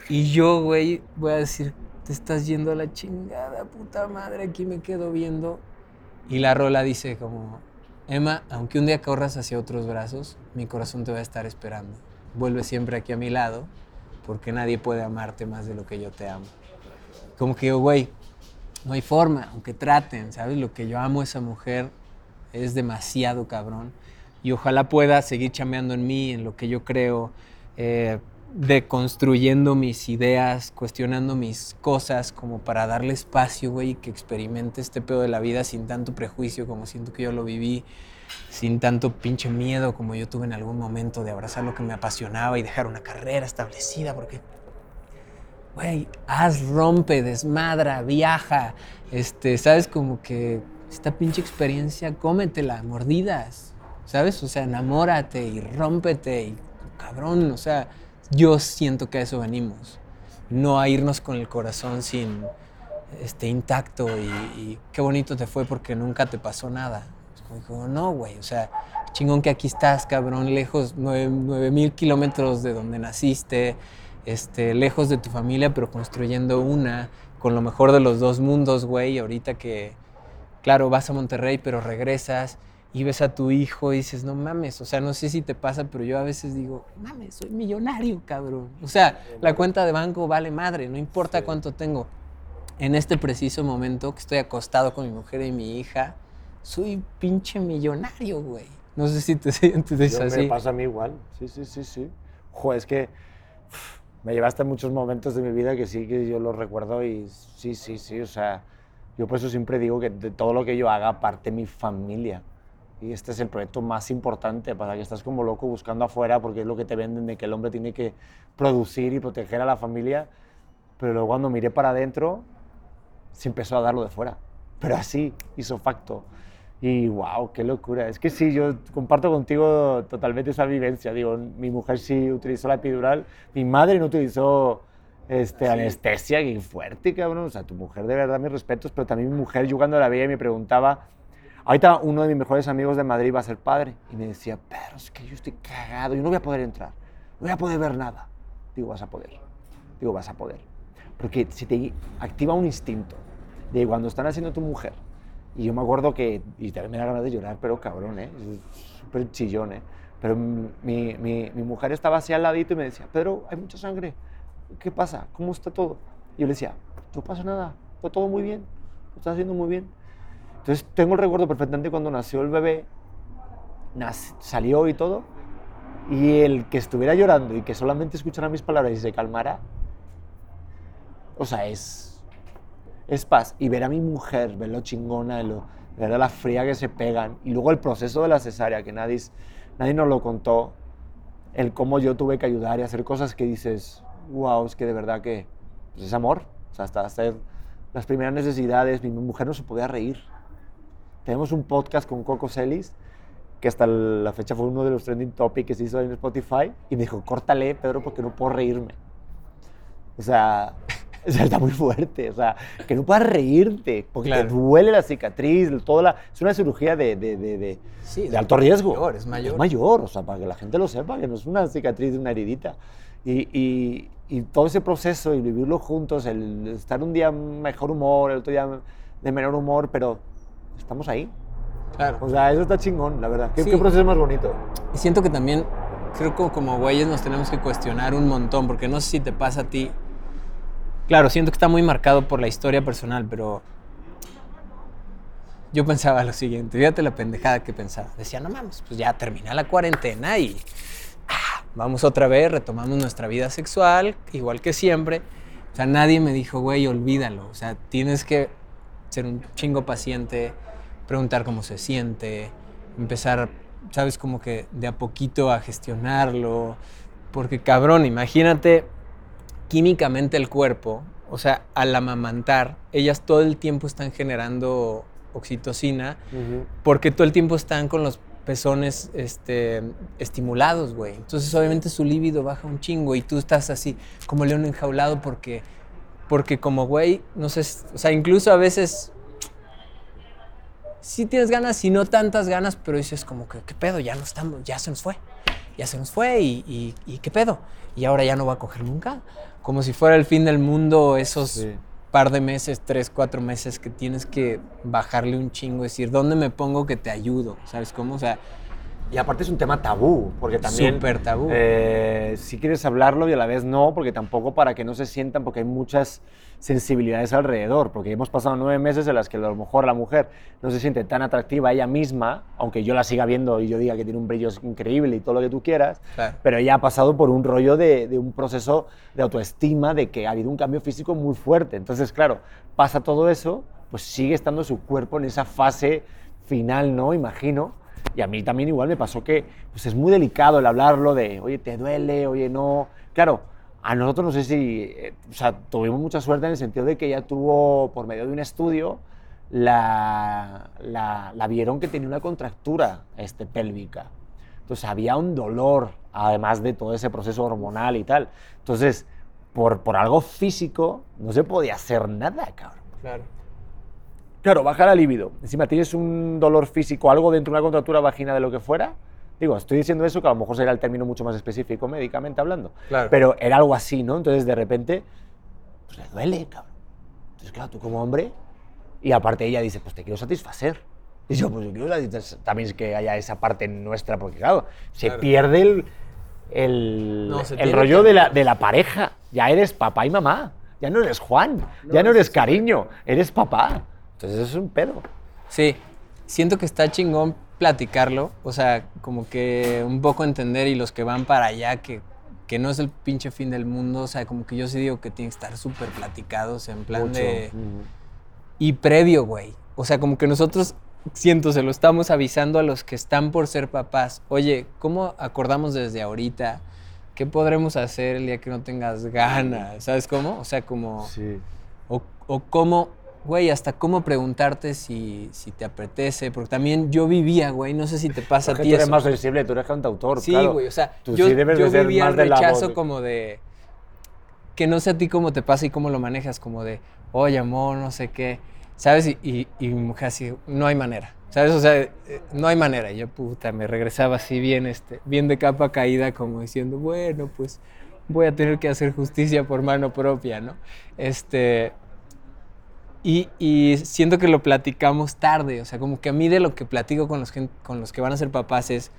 Y yo, güey, voy a decir, te estás yendo a la chingada, puta madre, aquí me quedo viendo. Y la rola dice como, Emma, aunque un día corras hacia otros brazos, mi corazón te va a estar esperando. Vuelve siempre aquí a mi lado, porque nadie puede amarte más de lo que yo te amo. Como que yo, güey, no hay forma, aunque traten, ¿sabes? Lo que yo amo a esa mujer es demasiado cabrón. Y ojalá pueda seguir chameando en mí, en lo que yo creo, eh, deconstruyendo mis ideas, cuestionando mis cosas, como para darle espacio, güey, que experimente este pedo de la vida sin tanto prejuicio como siento que yo lo viví, sin tanto pinche miedo como yo tuve en algún momento de abrazar lo que me apasionaba y dejar una carrera establecida, porque güey, haz, rompe, desmadra, viaja, este, sabes, como que esta pinche experiencia, cómetela, mordidas, ¿sabes? O sea, enamórate y rómpete y cabrón, o sea, yo siento que a eso venimos, no a irnos con el corazón sin, este, intacto y, y qué bonito te fue porque nunca te pasó nada. Dijo, no, güey, o sea, chingón que aquí estás, cabrón, lejos, nueve, nueve mil kilómetros de donde naciste, este, lejos de tu familia, pero construyendo una, con lo mejor de los dos mundos, güey, ahorita que, claro, vas a Monterrey, pero regresas y ves a tu hijo y dices, no mames, o sea, no sé si te pasa, pero yo a veces digo, mames, soy millonario, cabrón. O sea, la cuenta de banco vale madre, no importa Sí. cuánto tengo. En este preciso momento que estoy acostado con mi mujer y mi hija, soy pinche millonario, güey. No sé si te sientes Yo, así. Me pasa a mí igual. Sí, sí, sí, sí. Joder, es que me llevaste a muchos momentos de mi vida que sí que yo los recuerdo y sí, sí, sí. O sea, yo por eso siempre digo que de todo lo que yo haga parte mi familia. Y este es el proyecto más importante para que estás como loco buscando afuera porque es lo que te venden de que el hombre tiene que producir y proteger a la familia. Pero luego cuando miré para adentro, se empezó a dar lo de fuera. Pero así, hizo facto. Y wow, qué locura. Es que sí, yo comparto contigo totalmente esa vivencia. Digo, mi mujer sí utilizó la epidural, mi madre no utilizó este, anestesia, qué fuerte, cabrón. O sea, tu mujer, de verdad, mis respetos, pero también mi mujer, yo cuando la veía, me preguntaba. Ahorita uno de mis mejores amigos de Madrid va a ser padre y me decía, pero es que yo estoy cagado, yo no voy a poder entrar, no voy a poder ver nada. Digo, vas a poder. Digo, vas a poder. Porque se te activa un instinto de cuando están haciendo tu mujer. Y yo me acuerdo que, y también me da ganas de llorar, pero cabrón, ¿eh? Súper chillón, ¿eh? Pero mi, mi, mi mujer estaba así al ladito y me decía, Pedro, hay mucha sangre. ¿Qué pasa? ¿Cómo está todo? Y yo le decía, no pasa nada, está todo muy bien, lo estás haciendo muy bien. Entonces tengo el recuerdo perfectamente cuando nació el bebé, salió y todo, y el que estuviera llorando y que solamente escuchara mis palabras y se calmara, o sea, es, es paz. Y ver a mi mujer, ver lo chingona, lo, ver a la fría que se pegan, y luego el proceso de la cesárea, que nadie, nadie nos lo contó, el cómo yo tuve que ayudar y hacer cosas que dices, wow, es que de verdad que pues, es amor. O sea, hasta hacer las primeras necesidades, mi mujer no se podía reír. Tenemos un podcast con Coco Celis, que hasta la fecha fue uno de los trending topics que se hizo en Spotify, y me dijo, córtale, Pedro, porque no puedo reírme. O sea, o sea, está muy fuerte. O sea, que no puedas reírte, porque Claro. te duele la cicatriz, toda la... Es una cirugía de, de, de, de- Sí, alto riesgo. mayor, es mayor. Es mayor, o sea, para que la gente lo sepa, que no es una cicatriz de una heridita. Y, y, y todo ese proceso y vivirlo juntos, el estar un día mejor humor, el otro día de menor humor, pero estamos ahí. Claro. O sea, eso está chingón, la verdad. ¿Qué, Sí. qué proceso más bonito? Y siento que también, creo que como güeyes nos tenemos que cuestionar un montón, porque no sé si te pasa a ti. Claro, siento que está muy marcado por la historia personal, pero yo pensaba lo siguiente, fíjate la pendejada que pensaba. Decía, no mames, pues ya termina la cuarentena y ah, vamos otra vez, retomamos nuestra vida sexual, igual que siempre. O sea, nadie me dijo, güey, olvídalo. O sea, tienes que ser un chingo paciente, preguntar cómo se siente, empezar, sabes, como que de a poquito a gestionarlo. Porque cabrón, imagínate químicamente el cuerpo, o sea, al amamantar, ellas todo el tiempo están generando oxitocina porque todo el tiempo están con los pezones este, estimulados, güey. Entonces, obviamente, su líbido baja un chingo y tú estás así como león enjaulado porque, porque como güey, no sé, o sea, incluso a veces sí tienes ganas y no tantas ganas, pero dices como que, ¿qué pedo? Ya no estamos, ya se nos fue. Ya se nos fue y, y, y ¿qué pedo? Y ahora ya no va a coger nunca. Como si fuera el fin del mundo esos Sí. par de meses, tres, cuatro meses que tienes que bajarle un chingo, decir, ¿dónde me pongo que te ayudo? ¿Sabes cómo? O sea, Y aparte es un tema tabú, porque también... Súper tabú. eh, si quieres hablarlo y a la vez no, porque tampoco para que no se sientan, porque hay muchas sensibilidades alrededor, porque hemos pasado nueve meses en las que a lo mejor la mujer no se siente tan atractiva ella misma, aunque yo la siga viendo y yo diga que tiene un brillo increíble y todo lo que tú quieras, Claro. pero ella ha pasado por un rollo de, de un proceso de autoestima, de que ha habido un cambio físico muy fuerte. Entonces, claro, pasa todo eso, pues sigue estando su cuerpo en esa fase final, ¿no? Imagino. Y a mí también igual me pasó que pues es muy delicado el hablarlo de, oye, te duele, oye, no. Claro, a nosotros no sé si, eh, o sea, tuvimos mucha suerte en el sentido de que ella tuvo, por medio de un estudio, la, la, vieron que tenía una contractura este, pélvica. Entonces había un dolor, además de todo ese proceso hormonal y tal. Entonces, por, por algo físico, no se podía hacer nada, cabrón. Claro. Claro, baja la libido. Encima tienes un dolor físico, algo dentro de una contractura vagina de lo que fuera. Digo, estoy diciendo eso que a lo mejor será el término mucho más específico médicamente hablando. Claro. Pero era algo así, ¿no? Entonces de repente, pues le duele, cabrón. Entonces, claro, tú como hombre, y aparte ella dice, pues te quiero satisfacer. Y yo, pues yo quiero satisfacer. También es que haya esa parte nuestra, porque claro, se Claro. pierde el, el, No, el rollo de la, de la pareja. Ya eres papá y mamá. Ya no eres Juan. ya no eres cariño. Eres papá. Entonces eso es un pedo. Sí, siento que está chingón platicarlo, o sea, como que un poco entender y los que van para allá que, que no es el pinche fin del mundo, o sea, como que yo sí digo que tienen que estar súper platicados en plan Mucho. de... Y previo, güey. O sea, como que nosotros, siento, se lo estamos avisando a los que están por ser papás. Oye, ¿cómo acordamos desde ahorita? ¿Qué podremos hacer el día que no tengas ganas? ¿Sabes cómo? O sea, como... Sí. O, o cómo, güey, hasta cómo preguntarte si, si te apetece. Porque también yo vivía, güey, no sé si te pasa a ti tú eres eso. más sensible, tú eres cantautor. Sí, claro. güey, o sea, Tú yo, sí debes yo de vivía el rechazo como de... Que no sé a ti cómo te pasa y cómo lo manejas, como de, oye, amor, no sé qué, ¿sabes? Y, y, y mi mujer así, no hay manera, ¿sabes? O sea, eh, no hay manera. Y yo, puta, me regresaba así bien, este, bien de capa caída, como diciendo, bueno, pues voy a tener que hacer justicia por mano propia, ¿no? Este... Y, y siento que lo platicamos tarde, o sea, como que a mí de lo que platico con los, gen- con los que van a ser papás es,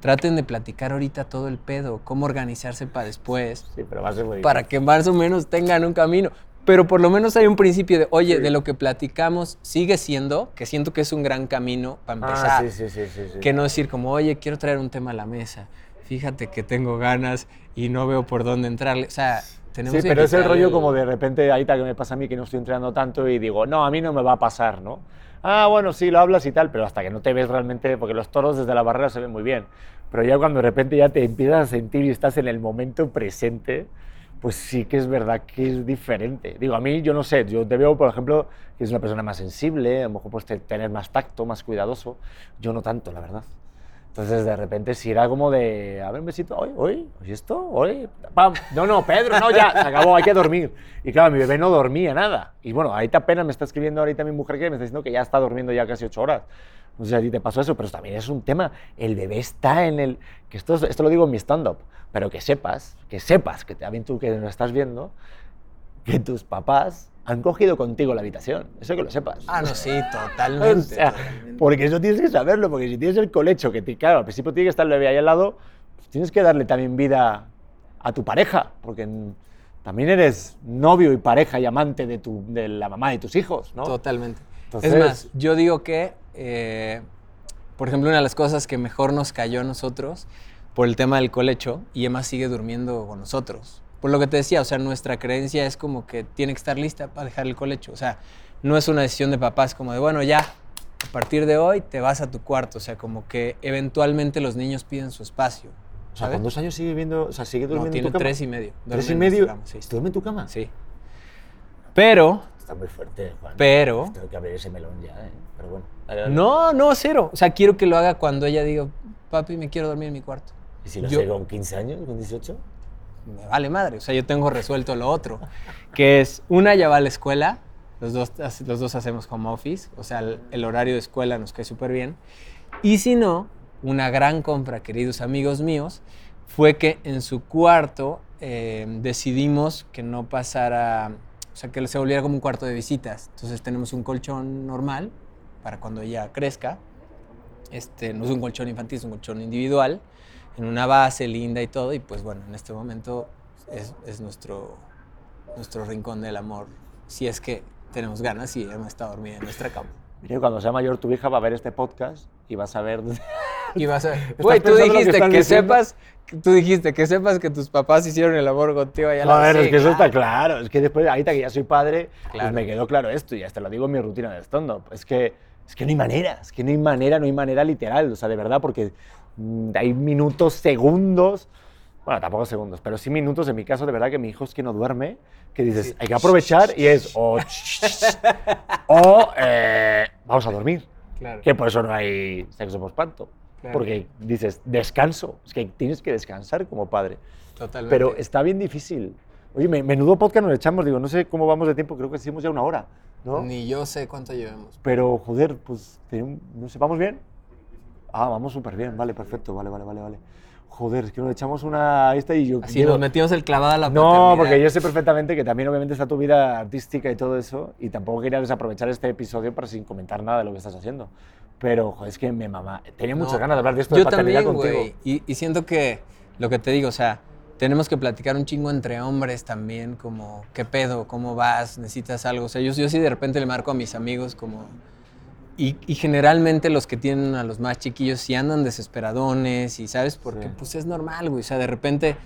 traten de platicar ahorita todo el pedo, cómo organizarse para después, Sí, pero va a ser muy para que más o menos tengan un camino. Pero por lo menos hay un principio de, oye, Sí. de lo que platicamos sigue siendo, que siento que es un gran camino para Ah, empezar. sí, sí, sí, sí. Que no decir como, oye, quiero traer un tema a la mesa, fíjate que tengo ganas y no veo por dónde entrarle. O sea, tenemos Sí, pero es el rollo el- como de repente, ahí está que me pasa a mí que no estoy entrenando tanto y digo, no, a mí no me va a pasar, ¿no? Ah, bueno, sí, lo hablas y tal, pero hasta que no te ves realmente, porque los toros desde la barrera se ven muy bien, pero ya cuando de repente ya te empiezas a sentir y estás en el momento presente, pues sí que es verdad que es diferente. Digo, a mí, yo no sé, yo te veo, por ejemplo, que es una persona más sensible, a lo mejor puedes te- tener más tacto, más cuidadoso, yo no tanto, la verdad. Entonces, de repente, si era como de, a ver, un besito, hoy, hoy, ¿y esto? Hoy, pam. No, no, Pedro, no, ya, se acabó, hay que dormir. Y claro, mi bebé no dormía nada. Y bueno, ahorita apenas me está escribiendo ahorita mi mujer que me está diciendo que ya está durmiendo ya casi ocho horas. No sé si a ti te pasó eso, pero también es un tema. El bebé está en el. que esto, es- esto lo digo en mi stand-up, pero que sepas, que sepas, que también tú que lo estás viendo, que tus papás han cogido contigo la habitación. Eso que lo sepas. Ah, no, sí, O totalmente. sea, totalmente. porque eso tienes que saberlo, porque si tienes el colecho, que te, claro, al principio tiene que estar el bebé ahí al lado, pues tienes que darle también vida a tu pareja, porque también eres novio y pareja y amante de, tu, de la mamá de tus hijos, ¿no? Totalmente. Entonces- es más, yo digo que, eh, por ejemplo, una de las cosas que mejor nos cayó a nosotros por el tema del colecho, y Emma sigue durmiendo con nosotros. Por lo que te decía, o sea, nuestra creencia es como que tiene que estar lista para dejar el colecho. O sea, no es una decisión de papás como de, bueno, ya, a partir de hoy te vas a tu cuarto. O sea, como que eventualmente los niños piden su espacio. O sea. ¿con dos años sigue viviendo, o sea, sigue No, durmiendo en tiene tu cama? tres y medio. ¿Tres y en medio? cama, sí. ¿Duerme en tu cama? Sí. Pero, Está muy fuerte, Juan. Pero- Tengo que abrir ese melón ya, ¿eh? Pero bueno. dale, dale. no, no, cero. O sea, quiero que lo haga cuando ella diga, papi, me quiero dormir en mi cuarto. ¿Y si lo yo- con 15 años, con 18? Me vale madre. O sea, yo tengo resuelto lo otro. Que es, una ya va a la escuela, los dos, los dos hacemos home office, o sea, el, horario de escuela nos cae súper bien. Y si no, una gran compra, queridos amigos míos, fue que en su cuarto eh, decidimos que no pasara, o sea, que se volviera como un cuarto de visitas. Entonces tenemos un colchón normal para cuando ella crezca. Este, no es un colchón infantil, es un colchón individual, en una base linda y todo. Y pues bueno, en este momento es, es nuestro, nuestro rincón del amor, si es que tenemos ganas y Emma está dormida en nuestra cama. Mira, cuando sea mayor tu hija va a ver este podcast y vas a ver... Y vas a... Güey, tú que dijiste que, diciendo? sepas, que- tú dijiste que sepas que tus papás hicieron el amor contigo allá a la Joder, es sí, que eso está claro. claro. Es que después, ahorita que ya soy padre, Claro. pues me quedó claro esto y hasta lo digo en mi rutina de stand-up. Es que, es que no hay manera, es que no hay manera, no hay manera literal, o sea, de verdad, porque hay minutos, segundos, bueno, tampoco segundos, pero sí minutos, en mi caso, de verdad, que mi hijo es que no duerme, que dices, Sí. hay que aprovechar y es o, o eh, vamos a dormir. Claro. Que por eso no hay sexo posparto. Claro. Porque dices, descanso. Es que tienes que descansar como padre. Totalmente. Pero está bien difícil. Oye, me- menudo podcast nos echamos, digo, no sé cómo vamos de tiempo, creo que hicimos ya una hora, ¿no? Ni yo sé cuánto llevemos. Pero, joder, pues, no sé, ¿vamos bien? Ah, vamos súper bien, vale, perfecto, vale, vale, vale, vale. Joder, es que nos echamos una esta y yo... Así nos metimos el clavado a la No, porque yo sé perfectamente que también obviamente está tu vida artística y todo eso, y tampoco quería desaprovechar este episodio para sin comentar nada de lo que estás haciendo. Pero, joder, es que me mamá. Tenía muchas No, ganas de hablar de esto Yo de paternidad también, contigo. güey. Y, y siento que lo que te digo, o sea, tenemos que platicar un chingo entre hombres también, como, ¿qué pedo? ¿Cómo vas? ¿Necesitas algo? O sea, yo, yo sí de repente le marco a mis amigos como... Y, y generalmente los que tienen a los más chiquillos sí andan desesperadones y, ¿sabes? Porque Sí. pues es normal, güey. O sea, de repente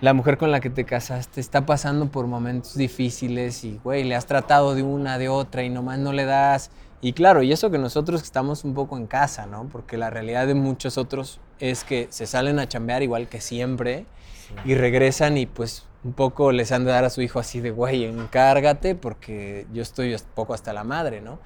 la mujer con la que te casaste está pasando por momentos difíciles y, güey, le has tratado de una, de otra y nomás no le das. Y claro, y eso que nosotros estamos un poco en casa, ¿no? Porque la realidad de muchos otros es que se salen a chambear igual que siempre y regresan y pues un poco les han de dar a su hijo así de, güey, encárgate porque yo estoy un poco hasta la madre, ¿no?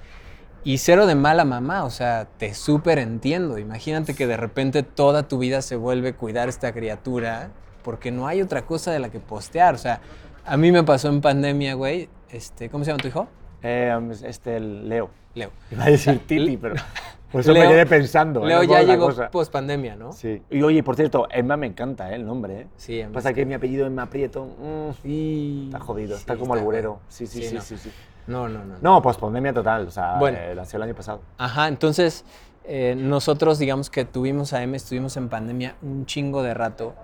Y cero de mala mamá, o sea, te súper entiendo. Imagínate que de repente toda tu vida se vuelve cuidar esta criatura porque no hay otra cosa de la que postear. O sea, a mí me pasó en pandemia, güey. Este, ¿Cómo se llama tu hijo? Eh, este, el Leo. Leo. Iba a decir Titi, pero por eso Leo- me quedé pensando. ¿eh? Leo ya llegó cosa. post pandemia, ¿no? Sí. Y oye, por cierto, Emma me encanta ¿eh? el nombre. ¿eh? Sí, Emma, Pasa que mi apellido Emma Prieto mm, Y... está jodido, sí, está como está alburero. jodido. Sí, sí, Sí, sí, no. sí, sí. No, no, no. No, pues pandemia total, o sea, Bueno. eh, nació el año pasado. Ajá, entonces eh, nosotros digamos que tuvimos a M, estuvimos en pandemia un chingo de rato.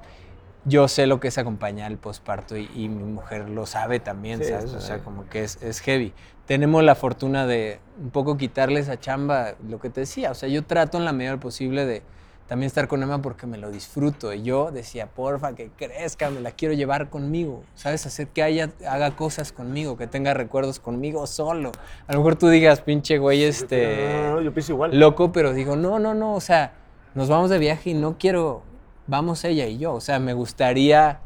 Yo sé lo que es acompañar el posparto y, y mi mujer lo sabe también, Sí, ¿sabes? O sea, como que es, es heavy. Tenemos la fortuna de un poco quitarle esa chamba, lo que te decía. O sea, yo trato en la medida posible de también estar con Emma porque me lo disfruto. Y yo decía, porfa, que crezca, me la quiero llevar conmigo. ¿Sabes? Hacer que haya, haga cosas conmigo, que tenga recuerdos conmigo solo. A lo mejor tú digas, pinche güey, este No, no, no, yo pienso igual. loco, pero digo, no, no, no, o sea, nos vamos de viaje y no quiero, vamos ella y yo, o sea, me gustaría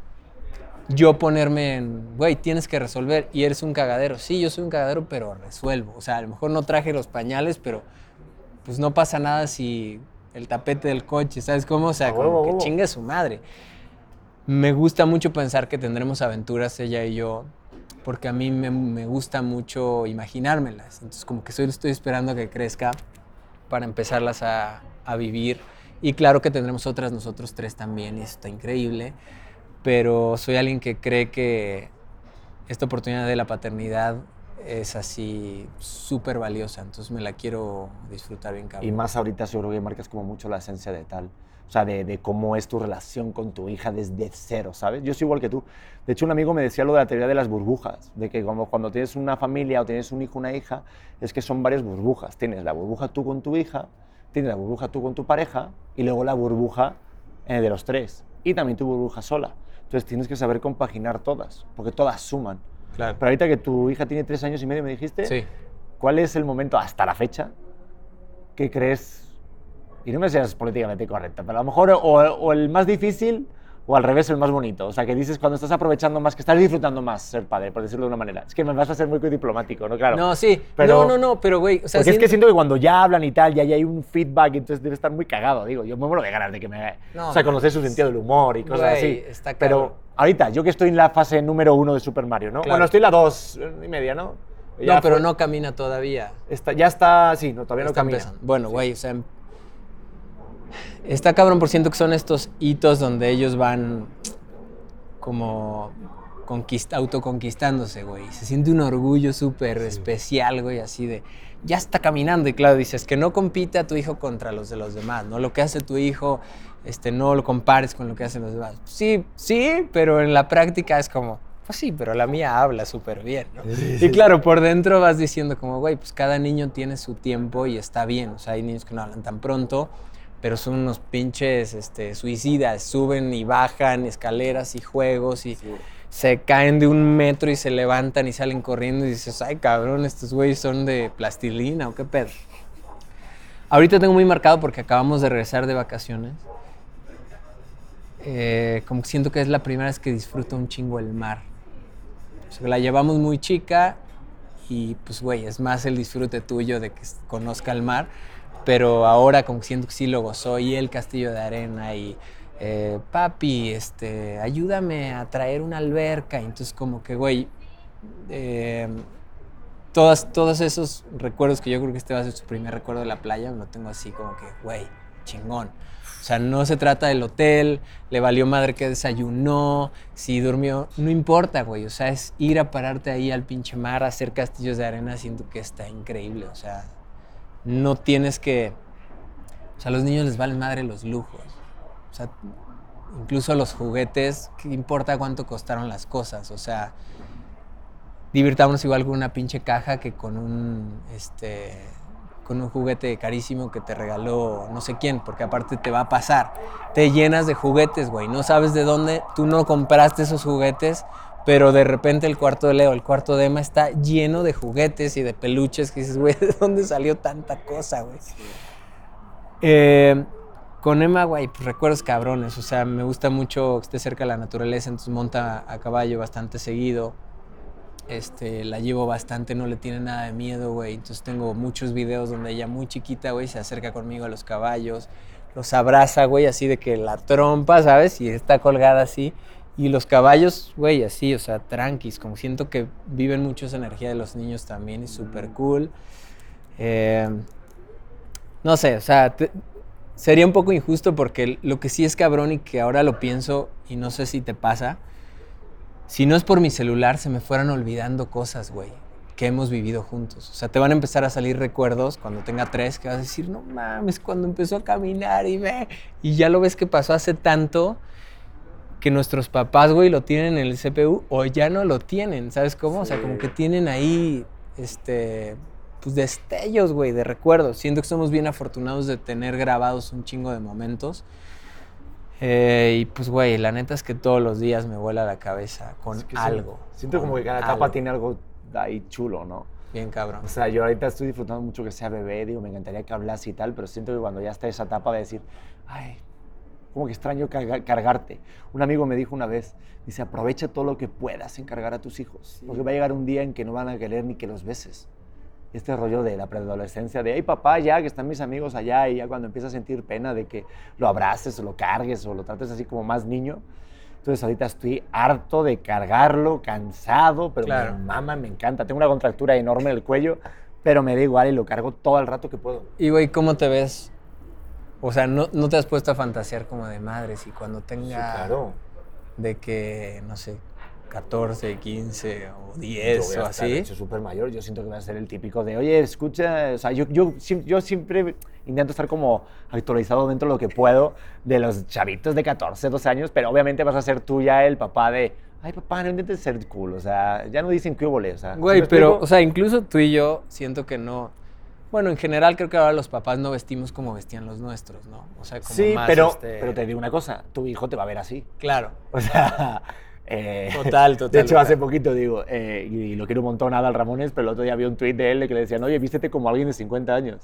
yo ponerme en, güey, tienes que resolver y eres un cagadero. Sí, yo soy un cagadero, pero resuelvo. O sea, a lo mejor no traje los pañales, pero pues no pasa nada si el tapete del coche, ¿sabes cómo? O sea, como que chingue su madre. Me gusta mucho pensar que tendremos aventuras ella y yo, porque a mí me, me gusta mucho imaginármelas. Entonces, como que soy, estoy esperando a que crezca para empezarlas a, a vivir. Y claro que tendremos otras nosotros tres también, y eso está increíble. Pero soy alguien que cree que esta oportunidad de la paternidad es así súper valiosa. Entonces me la quiero disfrutar bien, cabrón. Y más ahorita seguro que marcas como mucho la esencia de tal. O sea, de, de cómo es tu relación con tu hija desde cero, ¿sabes? Yo soy igual que tú. De hecho, un amigo me decía lo de la teoría de las burbujas, de que como cuando tienes una familia o tienes un hijo, una hija, es que son varias burbujas. Tienes la burbuja tú con tu hija, tienes la burbuja tú con tu pareja y luego la burbuja eh, de los tres. Y también tu burbuja sola. Entonces tienes que saber compaginar todas, porque todas suman. Claro. Pero ahorita que tu hija tiene tres años y medio, me dijiste, Sí. ¿Cuál es el momento hasta la fecha que crees, y no me seas políticamente correcta, pero a lo mejor o, o el más difícil o al revés el más bonito? O sea, que dices cuando estás aprovechando más, que estás disfrutando más ser padre, por decirlo de una manera. Es que me vas a ser muy diplomático, ¿no? Claro. No, sí. Pero- no, no, no, pero güey, o sea, Porque es sí- que siento que cuando ya hablan y tal, ya, ya hay un feedback, entonces debe estar muy cagado. Digo, yo me muero de ganas de que me. No, o sea, no, conocer su sentido del humor y cosas Güey, así. está Pero cabrón. ahorita, yo que estoy en la fase número uno de Super Mario, ¿no? Claro. Bueno, estoy en la dos y media, ¿no? Ya no, pero fue- no camina todavía. Está, ya está, sí, no, todavía no Está camina. empezando. Bueno, güey, o sea, está cabrón por ciento que son estos hitos donde ellos van como conquist- autoconquistándose, güey. Se siente un orgullo súper especial, güey, así de, ya está caminando. Y claro, dices que no compite a tu hijo contra los de los demás, ¿no? Lo que hace tu hijo, este, no lo compares con lo que hacen los demás. Sí, sí, pero en la práctica es como, pues sí, pero la mía habla súper bien, ¿no? Y claro, por dentro vas diciendo como, güey, pues cada niño tiene su tiempo y está bien. O sea, hay niños que no hablan tan pronto, pero son unos pinches este, suicidas. Suben y bajan escaleras y juegos y se caen de un metro y se levantan y salen corriendo y dices, ay, cabrón, estos güeyes son de plastilina o qué pedo. Ahorita tengo muy marcado porque acabamos de regresar de vacaciones. Eh, como que siento que es la primera vez que disfruto un chingo el mar. O sea, la llevamos muy chica y pues, güey, es más el disfrute tuyo de que conozca el mar. Pero ahora como que siento que sí lo gozó y el castillo de arena y eh, papi, este, ayúdame a traer una alberca. Y entonces como que, güey, eh, todas, todos esos recuerdos que yo creo que este va a ser su primer recuerdo de la playa, lo tengo así como que, güey, chingón. O sea, no se trata del hotel, le valió madre que desayunó, si durmió, no importa, güey. O sea, es ir a pararte ahí al pinche mar, a hacer castillos de arena, siento que está increíble. O sea, no tienes que... O sea, a los niños les valen madre los lujos. O sea, incluso los juguetes, ¿qué importa cuánto costaron las cosas? O sea, divirtámonos igual con una pinche caja que con un, este, con un juguete carísimo que te regaló no sé quién, porque aparte te va a pasar. Te llenas de juguetes, güey. No sabes de dónde, tú no compraste esos juguetes, pero de repente el cuarto de Leo, el cuarto de Emma está lleno de juguetes y de peluches que dices, güey, ¿de dónde salió tanta cosa, güey? Eh, con Emma, güey, pues recuerdos cabrones. O sea, me gusta mucho que esté cerca de la naturaleza, entonces monta a caballo bastante seguido. Este, la llevo bastante, no le tiene nada de miedo, güey. Entonces tengo muchos videos donde ella muy chiquita, güey, se acerca conmigo a los caballos, los abraza, güey, así de que la trompa, ¿sabes? Y está colgada así. Y los caballos, güey, así, o sea, tranquis, como siento que viven mucho esa energía de los niños también, y súper cool. Eh, no sé, o sea, sería un poco injusto porque lo que sí es cabrón y que ahora lo pienso y no sé si te pasa, si no es por mi celular, se me fueran olvidando cosas, güey, que hemos vivido juntos. O sea, te van a empezar a salir recuerdos cuando tenga tres que vas a decir, no mames, cuando empezó a caminar y ve. Y ya lo ves que pasó hace tanto que nuestros papás, güey, lo tienen en el CPU o ya no lo tienen, ¿sabes cómo? O sea, como que tienen ahí, este, pues destellos, güey, de recuerdos. Siento que somos bien afortunados de tener grabados un chingo de momentos. Eh, y pues, güey, la neta es que todos los días me vuela la cabeza con Es que sí, algo. Siento con como que cada etapa tiene algo ahí chulo, ¿no? Bien cabrón. O sea, yo ahorita estoy disfrutando mucho que sea bebé, digo, me encantaría que hablase y tal, pero siento que cuando ya está esa etapa de decir, ay, como que extraño carga- cargarte. Un amigo me dijo una vez, dice, aprovecha todo lo que puedas en cargar a tus hijos, porque va a llegar un día en que no van a querer ni que los beses. Este rollo de la preadolescencia, de, ay papá, ya que están mis amigos allá, y ya cuando empieza a sentir pena de que lo abraces o lo cargues o lo trates así como más niño. Entonces ahorita estoy harto de cargarlo, cansado, pero Claro. me mama, me encanta. Tengo una contractura enorme en el cuello, pero me da igual y lo cargo todo el rato que puedo. Y, güey, ¿cómo te ves? O sea, ¿no, no te has puesto a fantasear como de madres y cuando tenga de que, no sé, 14, 15 o 10 Yo voy a o estar así? súper mayor, yo siento que voy a ser el típico de, oye, escucha, o sea, yo, yo, yo siempre intento estar como actualizado dentro de lo que puedo de los chavitos de 14, 12 años, pero obviamente vas a ser tú ya el papá de, ay papá, no intentes ser cool, o sea, ya no dicen que o sea. ¿sí Güey, pero, o sea, incluso tú y yo siento que no. Bueno, en general creo que ahora los papás no vestimos como vestían los nuestros, ¿no? O sea, como sí, más, pero, este, pero te digo una cosa, tu hijo te va a ver así. Claro. O sea, eh, Total, total, De hecho, total. hace poquito digo, eh, y lo quiero un montón a Adal Ramones, pero el otro día vi un tuit de él que le decían, oye, vístete como alguien de 50 años.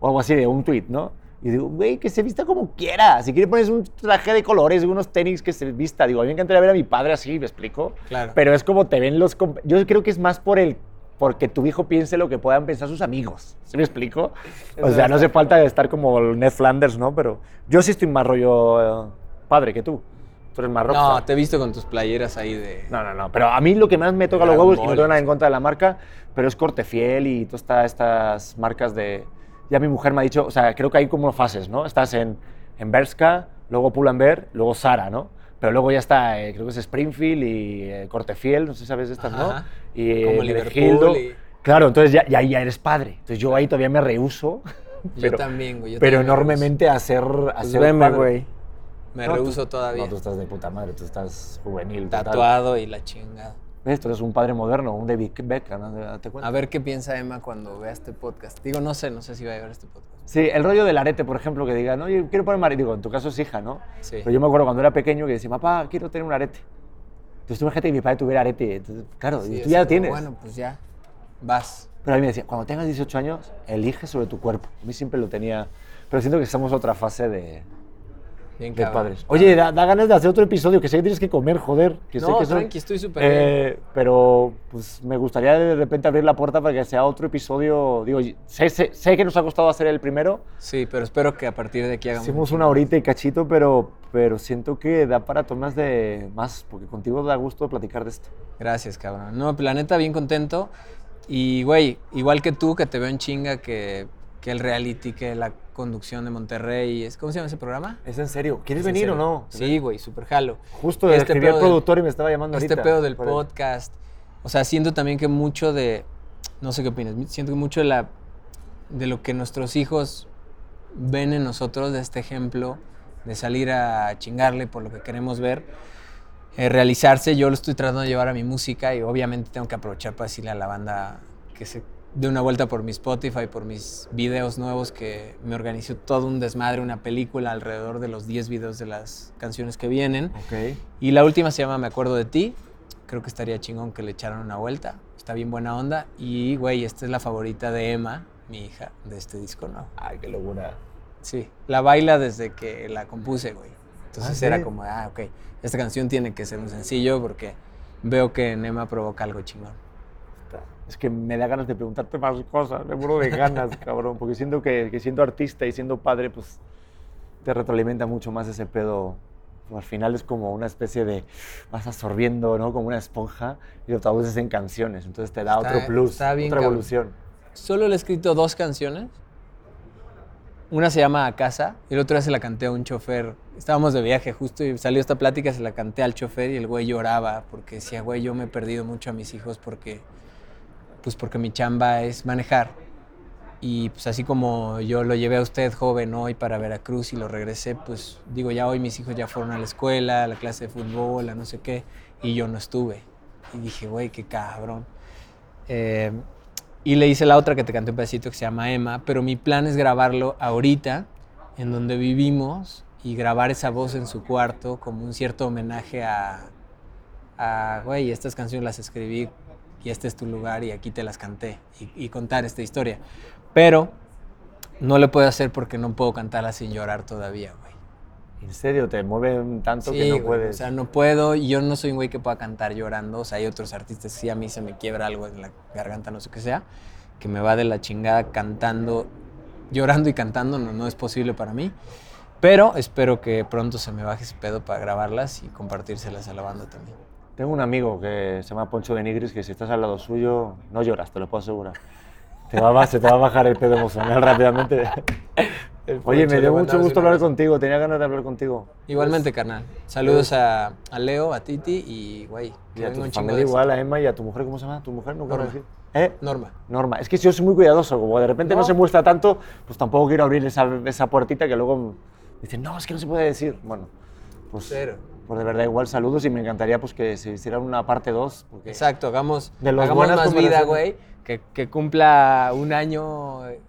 O algo así, de un tuit, ¿no? Y digo, güey, que se vista como quiera. Si quiere pones un traje de colores, unos tenis que se vista. Digo, a mí me encantaría ver a mi padre así, ¿me explico? Claro. Pero es como te ven los... Yo creo que es más por el... Porque tu hijo piense lo que puedan pensar sus amigos. ¿Sí me explico? O sea, no hace falta estar como el Ned Flanders, ¿no? Pero yo sí estoy más rollo eh, padre que tú. Tú eres más No, rockstar. te he visto con tus playeras ahí de. No, no, no. Pero a mí lo que más me toca los huevos, y no tengo nada en contra de la marca, pero es Cortefiel y todas esta- estas marcas de... Ya mi mujer me ha dicho, o sea, creo que hay como fases, ¿no? Estás en, en Bershka, luego Pull&Bear, luego Sara, ¿no? Pero luego ya está, eh, creo que es Springfield y eh, Cortefiel, no sé si sabes de estas, ¿no? Y eh, Como. Liverpool y- Claro, entonces ya, ya, ya eres padre. Entonces yo ahí todavía me rehuso. Yo también, güey. yo Pero también enormemente a ser, a Pues ser veme, güey. Me No, tú- rehuso todavía. No, tú estás de puta madre, tú estás juvenil. total. Tatuado y la chingada. ¿Ves? Tú eres un padre moderno, un David Beckham, ¿no? Date cuenta. A ver qué piensa Emma cuando vea este podcast. Digo, no sé, no sé si va a ver este podcast. Sí, el rollo del arete, por ejemplo, que digan, oye, quiero poner arete. Digo, en tu caso es hija, ¿no? Sí. Pero yo me acuerdo cuando era pequeño que decía, papá, quiero tener un arete. Entonces tú imagínate que mi padre tuviera arete. Entonces, claro, Sí, y tú ya lo tienes. Bueno, pues ya. Vas. Pero a mí me decía, cuando tengas 18 años, elige sobre tu cuerpo. A mí siempre lo tenía. Pero siento que estamos en otra fase de, Bien cabrón. padres. Oye, da, da ganas de hacer otro episodio, que sé que tienes que comer, joder. Que sé No, que eso- tranqui, estoy súper Eh, Pero pues me gustaría de repente abrir la puerta para que sea otro episodio. Digo, sé, sé- sé que nos ha costado hacer el primero. Sí, pero espero que a partir de aquí hagamos. Hicimos un una horita y cachito, pero, pero siento que da para tomas de más, porque contigo da gusto platicar de esto. Gracias, cabrón. No, la neta, bien contento. Y, güey, igual que tú, que te veo en chinga, que, que el reality, que la conducción de Monterrey. es- ¿Cómo se llama ese programa? ¿Es en serio? ¿Quieres ¿Es en venir o no? Sí, güey, súper jalo. Justo Este escribí al productor y me estaba llamando Este ahorita. pedo del podcast. O sea, siento también que mucho de. No sé qué opinas. Siento que mucho de, la, de lo que nuestros hijos ven en nosotros, de este ejemplo, de salir a chingarle por lo que queremos ver, eh, realizarse, yo lo estoy tratando de llevar a mi música y obviamente tengo que aprovechar para decirle a la banda que se dé una vuelta por mi Spotify, por mis videos nuevos, que me organizó todo un desmadre, una película alrededor de los 10 videos de las canciones que vienen. Ok. Y la última se llama Me acuerdo de ti. Creo que estaría chingón que le echaran una vuelta. Está bien buena onda. Y, güey, esta es la favorita de Emma, mi hija, de este disco, ¿no? Ay, qué locura. Sí, la baila desde que la compuse, güey. Entonces ¿Ah, sí? era como, ah, ok, esta canción tiene que ser un sencillo porque veo que en Emma provoca algo chingón. Es que me da ganas de preguntarte más cosas, me muero de ganas, cabrón, porque siento que, que siendo artista y siendo padre, pues te retroalimenta mucho más ese pedo. Al final es como una especie de, vas absorbiendo, ¿no? Como una esponja y lo traduces en canciones, entonces te da Está- otro plus, está bien otra evolución. Solo le he escrito dos canciones. Una se llama A Casa y la otra se la canté a un chofer. Estábamos de viaje justo y salió esta plática, se la canté al chofer y el güey lloraba porque decía, güey, yo me he perdido mucho a mis hijos porque, pues porque mi chamba es manejar. Y pues así como yo lo llevé a usted joven hoy para Veracruz y lo regresé, pues digo, ya hoy mis hijos ya fueron a la escuela, a la clase de fútbol, a no sé qué, y yo no estuve. Y dije, güey, qué cabrón. Eh, y le hice la otra que te canté un pedacito que se llama Emma, pero mi plan es grabarlo ahorita, en donde vivimos, y grabar esa voz en su cuarto como un cierto homenaje a, a güey, estas canciones las escribí y este es tu lugar y aquí te las canté, y, y contar esta historia. Pero no lo puedo hacer porque no puedo cantarla sin llorar todavía, güey. En serio, te mueven tanto Sí, que no güey, puedes. O sea, no puedo. Yo no soy un güey que pueda cantar llorando. O sea, hay otros artistas, sí, a mí se me quiebra algo en la garganta, no sé qué sea, que me va de la chingada cantando, llorando y cantando. No, no es posible para mí. Pero espero que pronto se me baje ese pedo para grabarlas y compartírselas a la banda también. Tengo un amigo que se llama Poncho de Nigris que si estás al lado suyo no lloras, te lo puedo asegurar. Te va a, se te va a bajar el pedo emocional rápidamente. Oye, me dio mucho gusto hablar contigo, tenía ganas de hablar contigo. Igualmente, carnal. Saludos a, a Leo, a Titi y, güey, Y a tu un familia igual, a Emma y a tu mujer, ¿cómo se llama? ¿Tu mujer? No Norma. decir. ¿Eh? Norma. Norma. Es que si yo soy muy cuidadoso, como de repente no, No. se muestra tanto, pues tampoco quiero abrir esa, esa puertita que luego dicen, no, es que no se puede decir. Bueno, pues, Cero. Pues de verdad igual saludos y me encantaría pues que se hiciera una parte 2. Porque Exacto, hagamos, De los hagamos más vida, güey. Que, que cumpla un año. eh,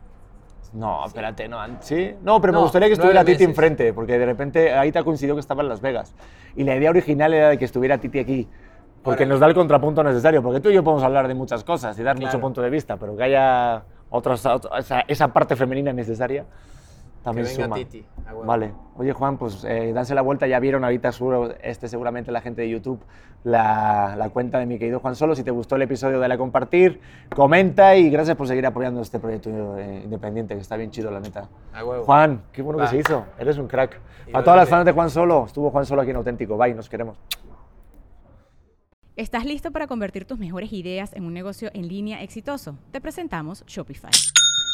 No, espérate, no. ¿Sí? No, pero me No, gustaría que estuviera Titi enfrente, porque de repente ahí te ha coincidido que estaba en Las Vegas. Y la idea original era de que estuviera Titi aquí, porque nos da el contrapunto necesario, porque tú y yo podemos hablar de muchas cosas y dar mucho Claro. punto de vista, pero que haya otros, ot- esa, esa parte femenina necesaria también que venga suma. Titi. a huevo. Vale. Oye, Juan, pues eh, danse la vuelta. Ya vieron ahorita, seguro, este, seguramente la gente de YouTube, la, la cuenta de mi querido Juan Solo. Si te gustó el episodio, dale a compartir, comenta y gracias por seguir apoyando este proyecto eh, independiente, que está bien chido, la neta. A huevo. Juan, qué bueno Va. que se hizo. Eres un crack. A todas las fans de Juan Solo, estuvo Juan Solo aquí en Auténtico. Bye, nos queremos. ¿Estás listo para convertir tus mejores ideas en un negocio en línea exitoso? Te presentamos Shopify.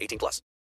18 plus.